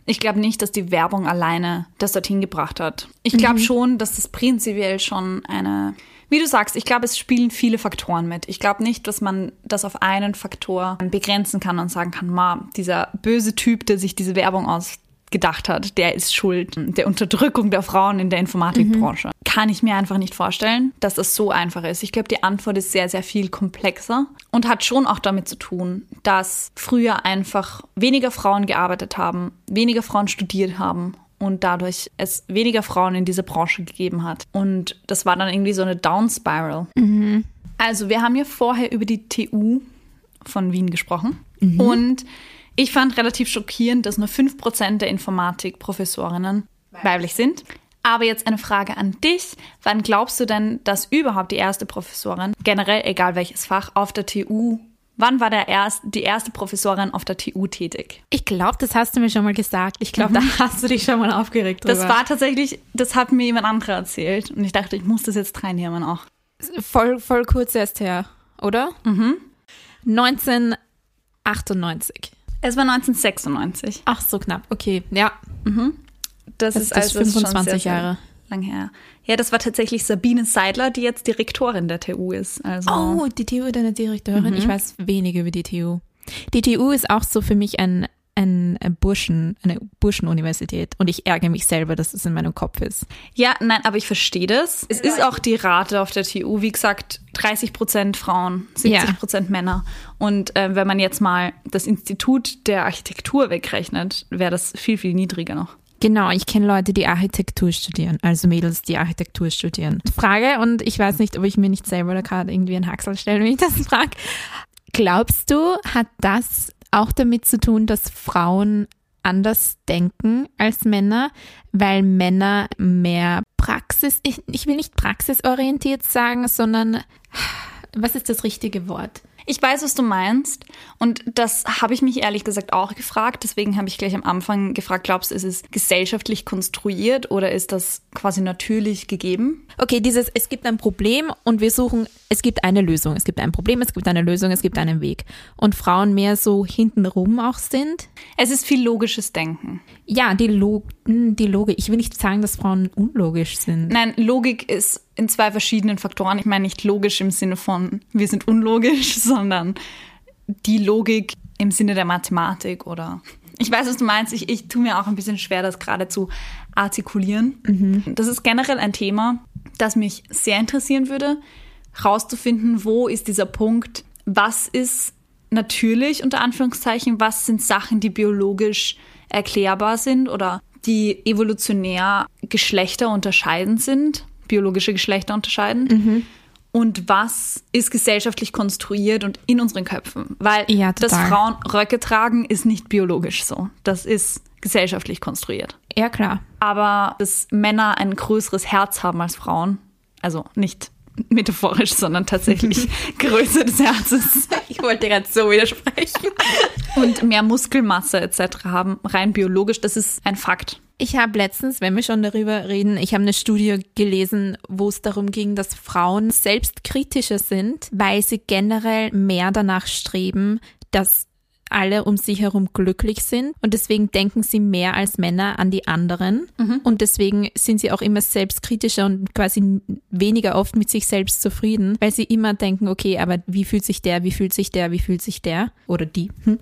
Ich glaube nicht, dass die Werbung alleine das dorthin gebracht hat. Ich glaube schon, dass das prinzipiell schon eine, wie du sagst, ich glaube, es spielen viele Faktoren mit. Ich glaube nicht, dass man das auf einen Faktor begrenzen kann und sagen kann, ma, dieser böse Typ, der sich diese Werbung ausgedacht hat, der ist schuld der Unterdrückung der Frauen in der Informatikbranche. Kann ich mir einfach nicht vorstellen, dass das so einfach ist. Ich glaube, die Antwort ist sehr, sehr viel komplexer und hat schon auch damit zu tun, dass früher einfach weniger Frauen gearbeitet haben, weniger Frauen studiert haben und dadurch es weniger Frauen in dieser Branche gegeben hat. Und das war dann irgendwie so eine Down-Spiral. Also wir haben ja vorher über die TU von Wien gesprochen. Und ich fand relativ schockierend, dass nur 5% der Informatikprofessorinnen weiblich sind. Aber jetzt eine Frage an dich. Wann glaubst du denn, dass überhaupt die erste Professorin, generell egal welches Fach, auf der TU, wann war der erst, die erste Professorin auf der TU tätig? Ich glaube, das hast du mir schon mal gesagt. Ich glaube, da hast du dich schon mal aufgeregt drüber. Das war tatsächlich, das hat mir jemand anderer erzählt. Und ich dachte, ich muss das jetzt reinnehmen auch. voll, voll kurz erst her, oder? Mhm. 1998. Es war 1996. Ach, so knapp. Okay, ja. Das, Das ist ist also 25 schon sehr, sehr Jahre. Lang her. Ja, das war tatsächlich Sabine Seidler, die jetzt Direktorin der TU ist. Also Oh, die TU, deine Direktorin. Ich weiß wenig über die TU. Die TU ist auch so für mich ein, ein, Burschen, eine Burschenuniversität. Und ich ärgere mich selber, dass es in meinem Kopf ist. ja, nein, aber ich verstehe das. Es ist auch die Rate auf der TU, wie gesagt, 30 Prozent Frauen, 70 Prozent Männer. Und äh, wenn man jetzt mal das Institut der Architektur wegrechnet, wäre das viel, viel niedriger noch. Genau, ich kenne Leute, die Architektur studieren, also Mädels, die Architektur studieren. Frage, und ich weiß nicht, ob ich mir nicht selber da gerade irgendwie einen Haxel stelle, wenn ich das frage. Glaubst du, hat das auch damit zu tun, dass Frauen anders denken als Männer, weil Männer mehr Praxis, ich, ich will nicht praxisorientiert sagen, sondern was ist das richtige Wort? Ich weiß, was du meinst. Und das habe ich mich ehrlich gesagt auch gefragt. Deswegen habe ich gleich am Anfang gefragt, glaubst du, ist es gesellschaftlich konstruiert oder ist das quasi natürlich gegeben? Okay, dieses, es gibt ein Problem und wir suchen, es gibt eine Lösung. Es gibt ein Problem, es gibt eine Lösung, es gibt einen Weg. Und Frauen mehr so hintenrum auch sind. Es ist viel logisches Denken. Ja, die, Log hm, die Logik. Ich will nicht sagen, dass Frauen unlogisch sind. Nein, Logik ist in zwei verschiedenen Faktoren. Ich meine nicht logisch im Sinne von, wir sind unlogisch, sondern die Logik im Sinne der Mathematik oder. Ich weiß, was du meinst. Ich, ich tue mir auch ein bisschen schwer, das gerade zu artikulieren. Das ist generell ein Thema, das mich sehr interessieren würde, rauszufinden, wo ist dieser Punkt, was ist natürlich unter Anführungszeichen, was sind Sachen, die biologisch erklärbar sind oder die evolutionär Geschlechter unterscheidend sind, biologische Geschlechter unterscheidend. Und was ist gesellschaftlich konstruiert und in unseren Köpfen? Weil Ja, dass. Frauen Röcke tragen, ist nicht biologisch so. Das ist gesellschaftlich konstruiert. Ja, klar. Aber dass Männer ein größeres Herz haben als Frauen, also nicht metaphorisch, sondern tatsächlich Größe des Herzens Ich wollte gerade so widersprechen. Und mehr Muskelmasse etc. haben, rein biologisch, das ist ein Fakt. Ich habe letztens, wenn wir schon darüber reden, ich habe eine Studie gelesen, wo es darum ging, dass Frauen selbstkritischer sind, weil sie generell mehr danach streben, dass alle um sich herum glücklich sind. Und deswegen denken sie mehr als Männer an die anderen. Und deswegen sind sie auch immer selbstkritischer und quasi weniger oft mit sich selbst zufrieden, weil sie immer denken, okay, aber wie fühlt sich der, wie fühlt sich der, wie fühlt sich der? Oder die. Hm?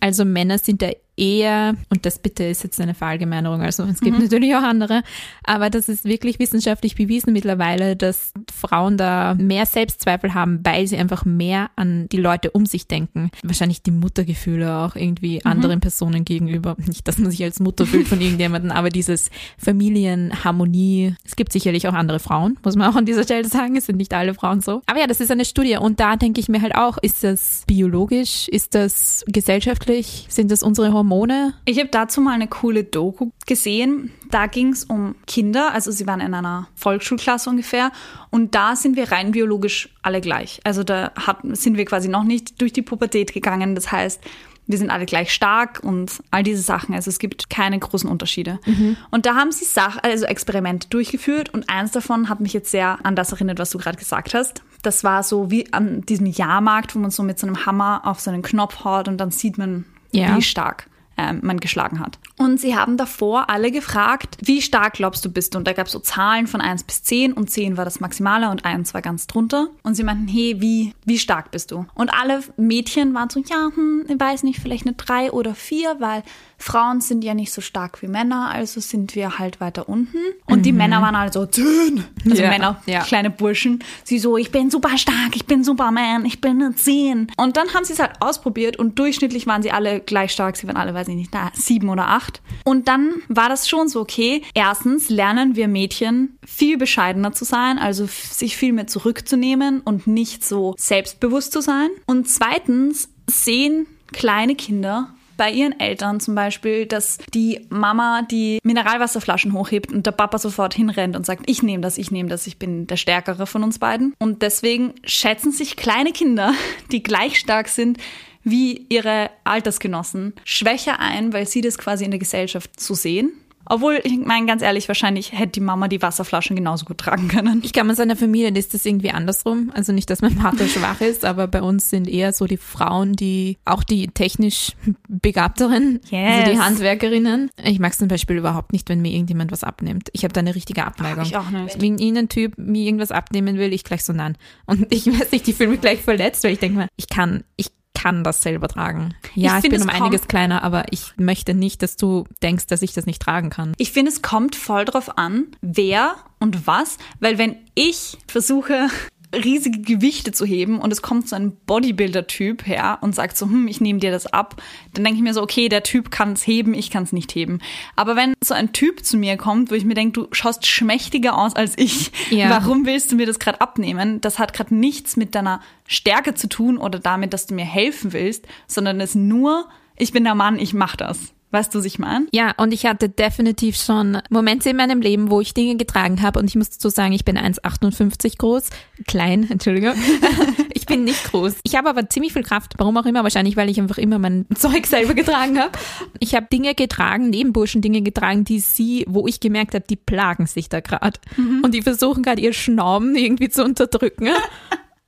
Also Männer sind da eher, und das bitte ist jetzt eine Verallgemeinerung, also es gibt mhm. natürlich auch andere, aber das ist wirklich wissenschaftlich bewiesen mittlerweile, dass Frauen da mehr Selbstzweifel haben, weil sie einfach mehr an die Leute um sich denken. Wahrscheinlich die Muttergefühle auch irgendwie mhm. anderen Personen gegenüber. Nicht, dass man sich als Mutter fühlt von irgendjemandem, aber dieses Familienharmonie. Es gibt sicherlich auch andere Frauen, muss man auch an dieser Stelle sagen. Es sind nicht alle Frauen so. Aber ja, das ist eine Studie und da denke ich mir halt auch, ist das biologisch? Ist das gesellschaftlich? Sind das unsere Hormone? Hormone. Ich habe dazu mal eine coole Doku gesehen. Da ging es um Kinder, also sie waren in einer Volksschulklasse ungefähr. Und da sind wir rein biologisch alle gleich. Also da hat, sind wir quasi noch nicht durch die Pubertät gegangen. Das heißt, wir sind alle gleich stark und all diese Sachen. Also es gibt keine großen Unterschiede. Mhm. Und da haben sie Sach also Experimente durchgeführt und eins davon hat mich jetzt sehr an das erinnert, was du gerade gesagt hast. Das war so wie an diesem Jahrmarkt, wo man so mit so einem Hammer auf so einen Knopf haut und dann sieht man, ja. wie stark ähm, man geschlagen hat. Und sie haben davor alle gefragt, wie stark glaubst du bist? Und da gab es so Zahlen von 1 bis 10 und 10 war das Maximale und 1 war ganz drunter. Und sie meinten, hey, wie, wie stark bist du? Und alle Mädchen waren so, ja, hm, ich weiß nicht, vielleicht eine 3 oder 4, weil Frauen sind ja nicht so stark wie Männer, also sind wir halt weiter unten. Und mhm. die Männer waren halt so, zehn. Also ja, Männer, ja. kleine Burschen. Sie so, ich bin super stark, ich bin Superman, ich bin eine zehn. Und dann haben sie es halt ausprobiert und durchschnittlich waren sie alle gleich stark. Sie waren alle, weiß ich nicht, na, sieben oder acht. Und dann war das schon so, okay, erstens lernen wir Mädchen viel bescheidener zu sein, also sich viel mehr zurückzunehmen und nicht so selbstbewusst zu sein. Und zweitens sehen kleine Kinder bei ihren Eltern zum Beispiel, dass die Mama die Mineralwasserflaschen hochhebt und der Papa sofort hinrennt und sagt, ich nehme das, ich nehme das, ich bin der Stärkere von uns beiden. Und deswegen schätzen sich kleine Kinder, die gleich stark sind, wie ihre Altersgenossen schwächer ein, weil sie das quasi in der Gesellschaft so sehen obwohl, ich meine ganz ehrlich, wahrscheinlich hätte die Mama die Wasserflaschen genauso gut tragen können. Ich glaube, in seiner Familie ist das irgendwie andersrum. Also nicht, dass mein Vater schwach ist, aber bei uns sind eher so die Frauen, die auch die technisch Begabteren, yes. also die Handwerkerinnen. Ich mag es zum Beispiel überhaupt nicht, wenn mir irgendjemand was abnimmt. Ich habe da eine richtige Abneigung. Ach, ich auch nicht. Wenn ihnen ein Typ mir irgendwas abnehmen will, ich gleich so nein. Und ich weiß nicht, die fühlen mich gleich verletzt, weil ich denke mir, ich kann, ich kann das selber tragen. Ja, ich, ich bin um einiges kleiner, aber ich möchte nicht, dass du denkst, dass ich das nicht tragen kann. Ich finde, es kommt voll drauf an, wer und was, weil wenn ich versuche, riesige Gewichte zu heben und es kommt so ein Bodybuilder-Typ her und sagt so, hm, ich nehme dir das ab, dann denke ich mir so, okay, der Typ kann es heben, ich kann es nicht heben. Aber wenn so ein Typ zu mir kommt, wo ich mir denke, du schaust schmächtiger aus als ich, ja. warum willst du mir das gerade abnehmen? Das hat gerade nichts mit deiner Stärke zu tun oder damit, dass du mir helfen willst, sondern es nur, ich bin der Mann, ich mach das. Weißt du, was ich meine? Ja, und ich hatte definitiv schon Momente in meinem Leben, wo ich Dinge getragen habe und ich muss dazu sagen, ich bin 1,58 groß. Klein, Entschuldigung. ich bin nicht groß. Ich habe aber ziemlich viel Kraft, warum auch immer, wahrscheinlich, weil ich einfach immer mein Zeug selber getragen habe. Ich habe Dinge getragen, Nebenburschen Dinge getragen, die sie, wo ich gemerkt habe, die plagen sich da gerade. Mhm. Und die versuchen gerade ihr Schnauben irgendwie zu unterdrücken.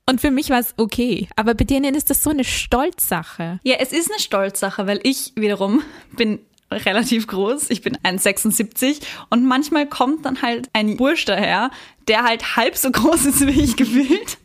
Und für mich war es okay. Aber bei denen ist das so eine Stolzsache. Ja, es ist eine Stolzsache, weil ich wiederum bin relativ groß. Ich bin 1,76 und manchmal kommt dann halt ein Bursch daher, der halt halb so groß ist wie ich gefühlt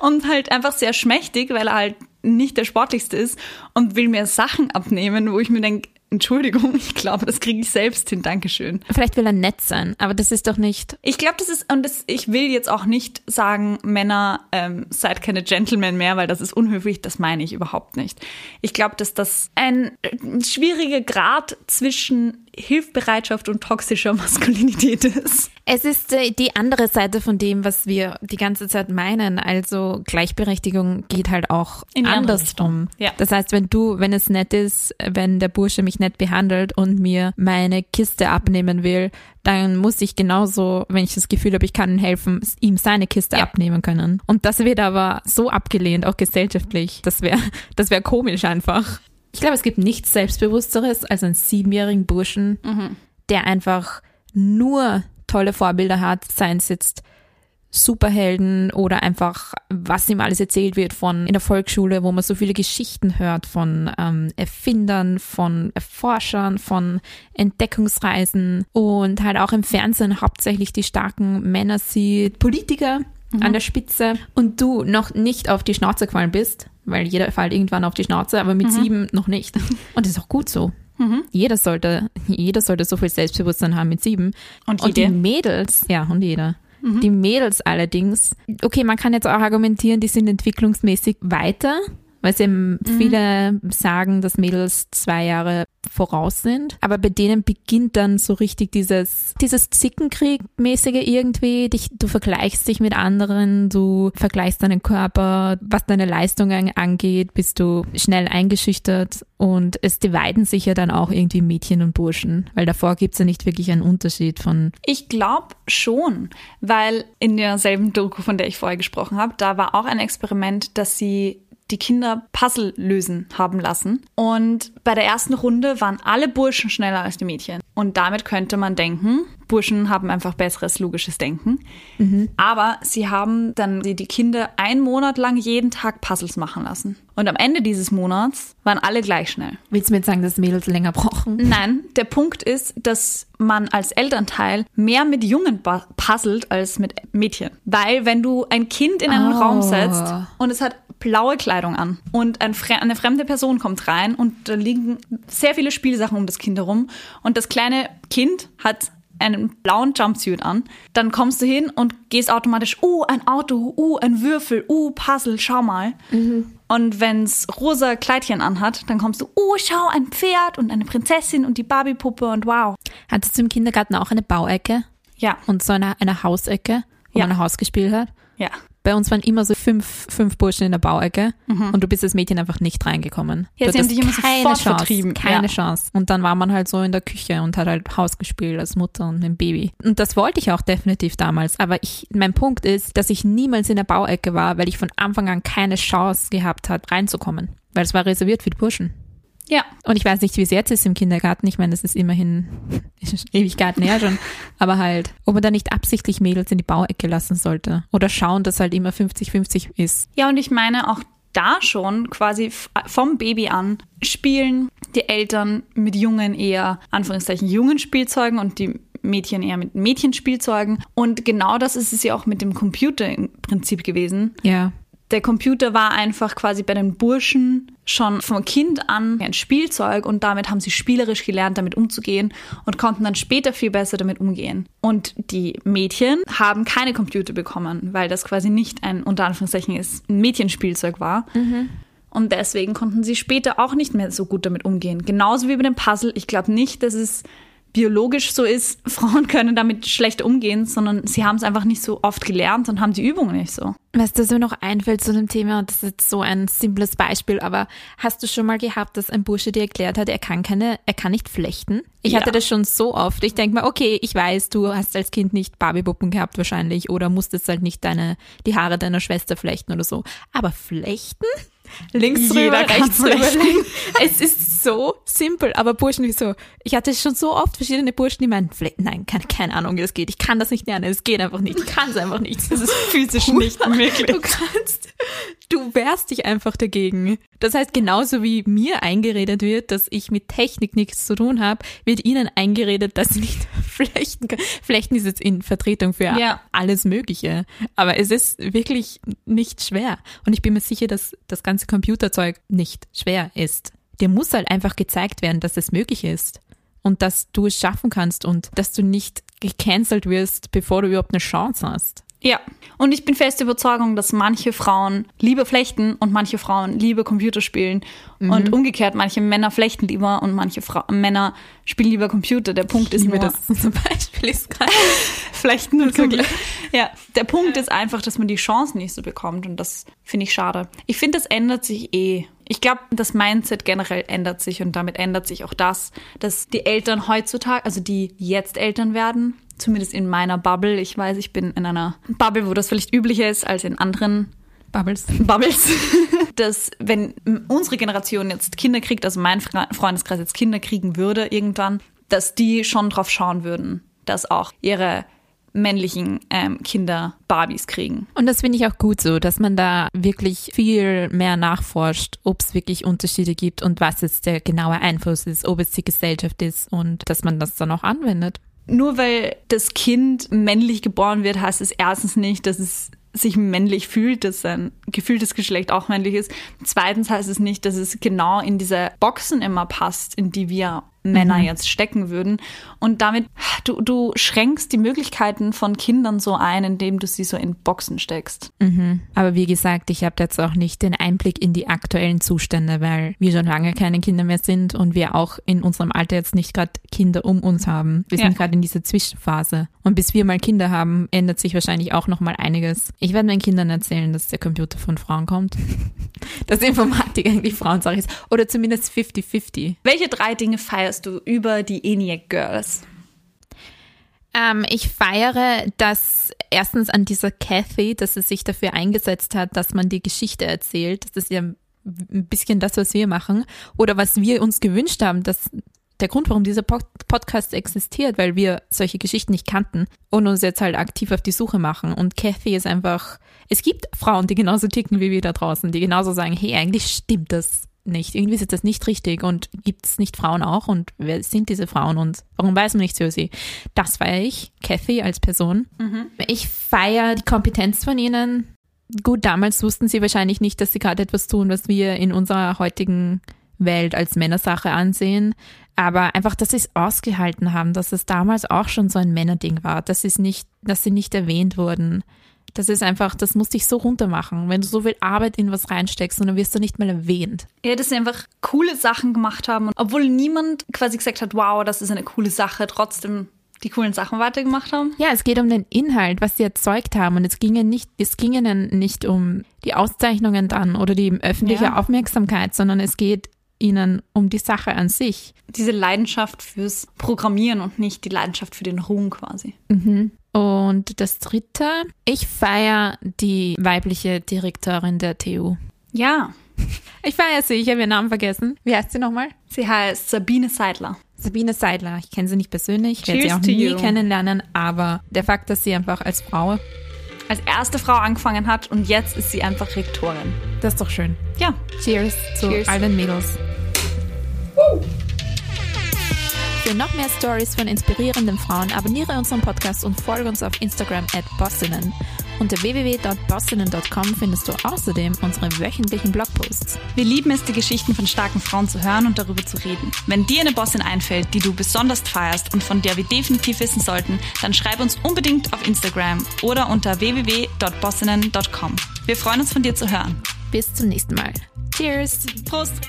und halt einfach sehr schmächtig, weil er halt nicht der sportlichste ist und will mir Sachen abnehmen, wo ich mir denke, Entschuldigung, ich glaube, das kriege ich selbst hin. Dankeschön. Vielleicht will er nett sein, aber das ist doch nicht. Ich glaube, das ist, und das, ich will jetzt auch nicht sagen, Männer, ähm, seid keine Gentlemen mehr, weil das ist unhöflich. Das meine ich überhaupt nicht. Ich glaube, dass das ein, ein schwieriger Grad zwischen Hilfbereitschaft und toxischer Maskulinität ist. Es ist äh, die andere Seite von dem, was wir die ganze Zeit meinen. Also Gleichberechtigung geht halt auch In andersrum. Ja. Das heißt, wenn du, wenn es nett ist, wenn der Bursche mich nett behandelt und mir meine Kiste abnehmen will, dann muss ich genauso, wenn ich das Gefühl habe, ich kann ihm helfen, ihm seine Kiste ja. abnehmen können. Und das wird aber so abgelehnt, auch gesellschaftlich. Das wäre, das wäre komisch einfach. Ich glaube, es gibt nichts Selbstbewussteres als einen siebenjährigen Burschen, mhm. der einfach nur tolle Vorbilder hat, seien es jetzt Superhelden oder einfach, was ihm alles erzählt wird von in der Volksschule, wo man so viele Geschichten hört von ähm, Erfindern, von Erforschern, von Entdeckungsreisen und halt auch im Fernsehen hauptsächlich die starken Männer sieht, Politiker mhm. an der Spitze und du noch nicht auf die Schnauze gefallen bist, weil jeder fällt irgendwann auf die Schnauze, aber mit mhm. sieben noch nicht. Und das ist auch gut so. Jeder sollte, jeder sollte so viel Selbstbewusstsein haben mit sieben. Und und die. Mädels, ja, und jeder. Die Mädels allerdings, okay, man kann jetzt auch argumentieren, die sind entwicklungsmäßig weiter, weil sie eben viele sagen, dass Mädels zwei Jahre voraus sind. Aber bei denen beginnt dann so richtig dieses, dieses Zickenkrieg-mäßige irgendwie. Dich, du vergleichst dich mit anderen, du vergleichst deinen Körper, was deine Leistungen angeht, bist du schnell eingeschüchtert und es dividen sich ja dann auch irgendwie Mädchen und Burschen, weil davor gibt's ja nicht wirklich einen Unterschied von Ich glaube schon, weil in derselben Doku, von der ich vorher gesprochen habe, da war auch ein Experiment, dass sie die Kinder Puzzle lösen haben lassen. Und bei der ersten Runde waren alle Burschen schneller als die Mädchen. Und damit könnte man denken, Burschen haben einfach besseres logisches Denken. Aber sie haben dann die die Kinder einen Monat lang jeden Tag Puzzles machen lassen. Und am Ende dieses Monats waren alle gleich schnell. Willst du mir jetzt sagen, dass Mädels länger brauchen? Nein, der Punkt ist, dass man als Elternteil mehr mit Jungen puzzelt als mit Mädchen. Weil wenn du ein Kind in einen Oh. Raum setzt und es hat blaue Kleidung an und ein Fre eine fremde Person kommt rein und da liegen sehr viele Spielsachen um das Kind herum und das kleine Kind hat einen blauen Jumpsuit an, dann kommst du hin und gehst automatisch, uh, ein Auto, uh, ein Würfel, uh, Puzzle, schau mal. Und wenn's rosa Kleidchen anhat, dann kommst du, oh, schau, ein Pferd und eine Prinzessin und die Barbie-Puppe und wow. Hattest du im Kindergarten auch eine Bauecke Ja, und so eine, eine Hausecke, wo Ja. man ein Haus gespielt hat? Ja. Bei uns waren immer so fünf, fünf Burschen in der Bauecke und du bist als Mädchen einfach nicht reingekommen. Mhm. Ja, sie haben dich immer keine sofort Chance, vertrieben, Keine ja. Chance. Und dann war man halt so in der Küche und hat halt Haus gespielt als Mutter und ein Baby. Und das wollte ich auch definitiv damals. Aber ich, mein Punkt ist, dass ich niemals in der Bauecke war, weil ich von Anfang an keine Chance gehabt hat, reinzukommen. Weil es war reserviert für die Burschen. Ja, Und ich weiß nicht, wie es jetzt ist im Kindergarten. Ich meine, das ist immerhin Ewigkeiten her schon. Aber halt, ob man da nicht absichtlich Mädels in die Bauecke lassen sollte. Oder schauen, dass halt immer 50-50 ist. Ja, und ich meine auch da schon quasi vom Baby an spielen die Eltern mit Jungen eher, Anführungszeichen, jungen Spielzeugen und die Mädchen eher mit Mädchenspielzeugen. Und genau das ist es ja auch mit dem Computer im Prinzip gewesen. Ja. Der Computer war einfach quasi bei den Burschen schon vom Kind an ein Spielzeug und damit haben sie spielerisch gelernt, damit umzugehen und konnten dann später viel besser damit umgehen. Und die Mädchen haben keine Computer bekommen, weil das quasi nicht ein, unter Anführungszeichen, ist, ein Mädchenspielzeug war. Und deswegen konnten sie später auch nicht mehr so gut damit umgehen. Genauso wie bei dem Puzzle. Ich glaube nicht, dass es biologisch so ist, Frauen können damit schlecht umgehen, sondern sie haben es einfach nicht so oft gelernt und haben die Übungen nicht so. Weißt du, was mir noch einfällt zu dem Thema, das ist jetzt so ein simples Beispiel, aber hast du schon mal gehabt, dass ein Bursche dir erklärt hat, er kann keine, er kann nicht flechten? Ich Ja. hatte das schon so oft. Ich denke mir, okay, ich weiß, du hast als Kind nicht Barbiepuppen gehabt wahrscheinlich oder musstest halt nicht deine, die Haare deiner Schwester flechten oder so. Aber flechten? Links drüber, rechts drüber. Es ist so simpel, aber Burschen, wieso? Ich hatte schon so oft verschiedene Burschen, die meinen, nein, keine, keine Ahnung, wie das geht. Ich kann das nicht lernen, es geht einfach nicht. Ich kann es einfach nicht. Das ist physisch nicht möglich. Du kannst, du wehrst dich einfach dagegen. Das heißt, genauso wie mir eingeredet wird, dass ich mit Technik nichts zu tun habe, wird ihnen eingeredet, dass sie nicht flechten können. Flechten ist jetzt in Vertretung für Ja. alles Mögliche. Aber es ist wirklich nicht schwer. Und ich bin mir sicher, dass das ganze Computerzeug nicht schwer ist. Dir muss halt einfach gezeigt werden, dass es möglich ist. Und dass du es schaffen kannst und dass du nicht gecancelt wirst, bevor du überhaupt eine Chance hast. Ja, und ich bin fest der Überzeugung, dass manche Frauen lieber flechten und manche Frauen lieber Computer spielen. Und umgekehrt, manche Männer flechten lieber und manche Fra Männer spielen lieber Computer. Der Punkt ist Ich nur, mir das zum Beispiel ist gerade. flechten und Computer. Ja, der Punkt ist einfach, dass man die Chancen nicht so bekommt und das finde ich schade. Ich finde, das ändert sich eh. Ich glaube, das Mindset generell ändert sich und damit ändert sich auch das, dass die Eltern heutzutage, also die jetzt Eltern werden, zumindest in meiner Bubble, ich weiß, ich bin in einer Bubble, wo das vielleicht üblicher ist als in anderen Bubbles. Bubbles, dass wenn unsere Generation jetzt Kinder kriegt, also mein Fre- Freundeskreis jetzt Kinder kriegen würde irgendwann, dass die schon drauf schauen würden, dass auch ihre männlichen ähm, Kinder Barbies kriegen. Und das finde ich auch gut so, dass man da wirklich viel mehr nachforscht, ob es wirklich Unterschiede gibt und was jetzt der genaue Einfluss ist, ob es die Gesellschaft ist und dass man das dann auch anwendet. Nur weil das Kind männlich geboren wird, heißt es erstens nicht, dass es sich männlich fühlt, dass sein gefühltes Geschlecht auch männlich ist. Zweitens heißt es nicht, dass es genau in diese Boxen immer passt, in die wir Männer mhm. jetzt stecken würden. Und damit, du, du schränkst die Möglichkeiten von Kindern so ein, indem du sie so in Boxen steckst. Mhm. Aber wie gesagt, ich habe jetzt auch nicht den Einblick in die aktuellen Zustände, weil wir schon lange keine Kinder mehr sind und wir auch in unserem Alter jetzt nicht gerade Kinder um uns haben. Wir sind ja. gerade in dieser Zwischenphase. Und bis wir mal Kinder haben, ändert sich wahrscheinlich auch noch mal einiges. Ich werde meinen Kindern erzählen, dass der Computer von Frauen kommt. dass Informatik eigentlich Frauensache ist. Oder zumindest 50-50. Welche drei Dinge feierst du über die ENIAC Girls? Ähm, ich feiere, dass erstens an dieser Kathy, dass sie sich dafür eingesetzt hat, dass man die Geschichte erzählt. Das ist ja ein bisschen das, was wir machen. Oder was wir uns gewünscht haben, dass der Grund, warum dieser Podcast existiert, weil wir solche Geschichten nicht kannten und uns jetzt halt aktiv auf die Suche machen. Und Kathy ist einfach, es gibt Frauen, die genauso ticken wie wir da draußen, die genauso sagen, hey, eigentlich stimmt das nicht. Irgendwie ist das nicht richtig und gibt es nicht Frauen auch und wer sind diese Frauen und warum weiß man nichts über sie? Das feiere ich, Kathy als Person. Mhm. Ich feiere die Kompetenz von ihnen. Gut, damals wussten sie wahrscheinlich nicht, dass sie gerade etwas tun, was wir in unserer heutigen Welt als Männersache ansehen. Aber einfach, dass sie es ausgehalten haben, dass es damals auch schon so ein Männerding war, dass, es nicht, dass sie nicht erwähnt wurden. Das ist einfach, das muss dich so runtermachen. Wenn du so viel Arbeit in was reinsteckst und dann wirst du nicht mal erwähnt. Ja, dass sie einfach coole Sachen gemacht haben. Und obwohl niemand quasi gesagt hat, wow, das ist eine coole Sache, trotzdem die coolen Sachen weitergemacht haben? Ja, es geht um den Inhalt, was sie erzeugt haben. Und es ging ihnen nicht, es ging ihnen nicht um die Auszeichnungen dann oder die öffentliche ja. Aufmerksamkeit, sondern es geht ihnen um die Sache an sich. Diese Leidenschaft fürs Programmieren und nicht die Leidenschaft für den Ruhm quasi. Mhm. Und das dritte, ich feiere die weibliche Direktorin der TU. Ja. Ich feiere sie, ich habe ihren Namen vergessen. Wie heißt sie nochmal? Sie heißt Sabine Seidler. Sabine Seidler, ich kenne sie nicht persönlich, ich werde sie auch nie you. kennenlernen, aber der Fakt, dass sie einfach als Frau als erste Frau angefangen hat und jetzt ist sie einfach Rektorin. Das ist doch schön. Ja. Cheers zu Cheers. allen Mädels. Für noch mehr Stories von inspirierenden Frauen abonniere unseren Podcast und folge uns auf Instagram at Bossinnen. Unter www.bossinnen.com findest du außerdem unsere wöchentlichen Blogposts. Wir lieben es, die Geschichten von starken Frauen zu hören und darüber zu reden. Wenn dir eine Bossin einfällt, die du besonders feierst und von der wir definitiv wissen sollten, dann schreib uns unbedingt auf Instagram oder unter www.bossinnen.com. Wir freuen uns von dir zu hören. Bis zum nächsten Mal. Cheers! Prost!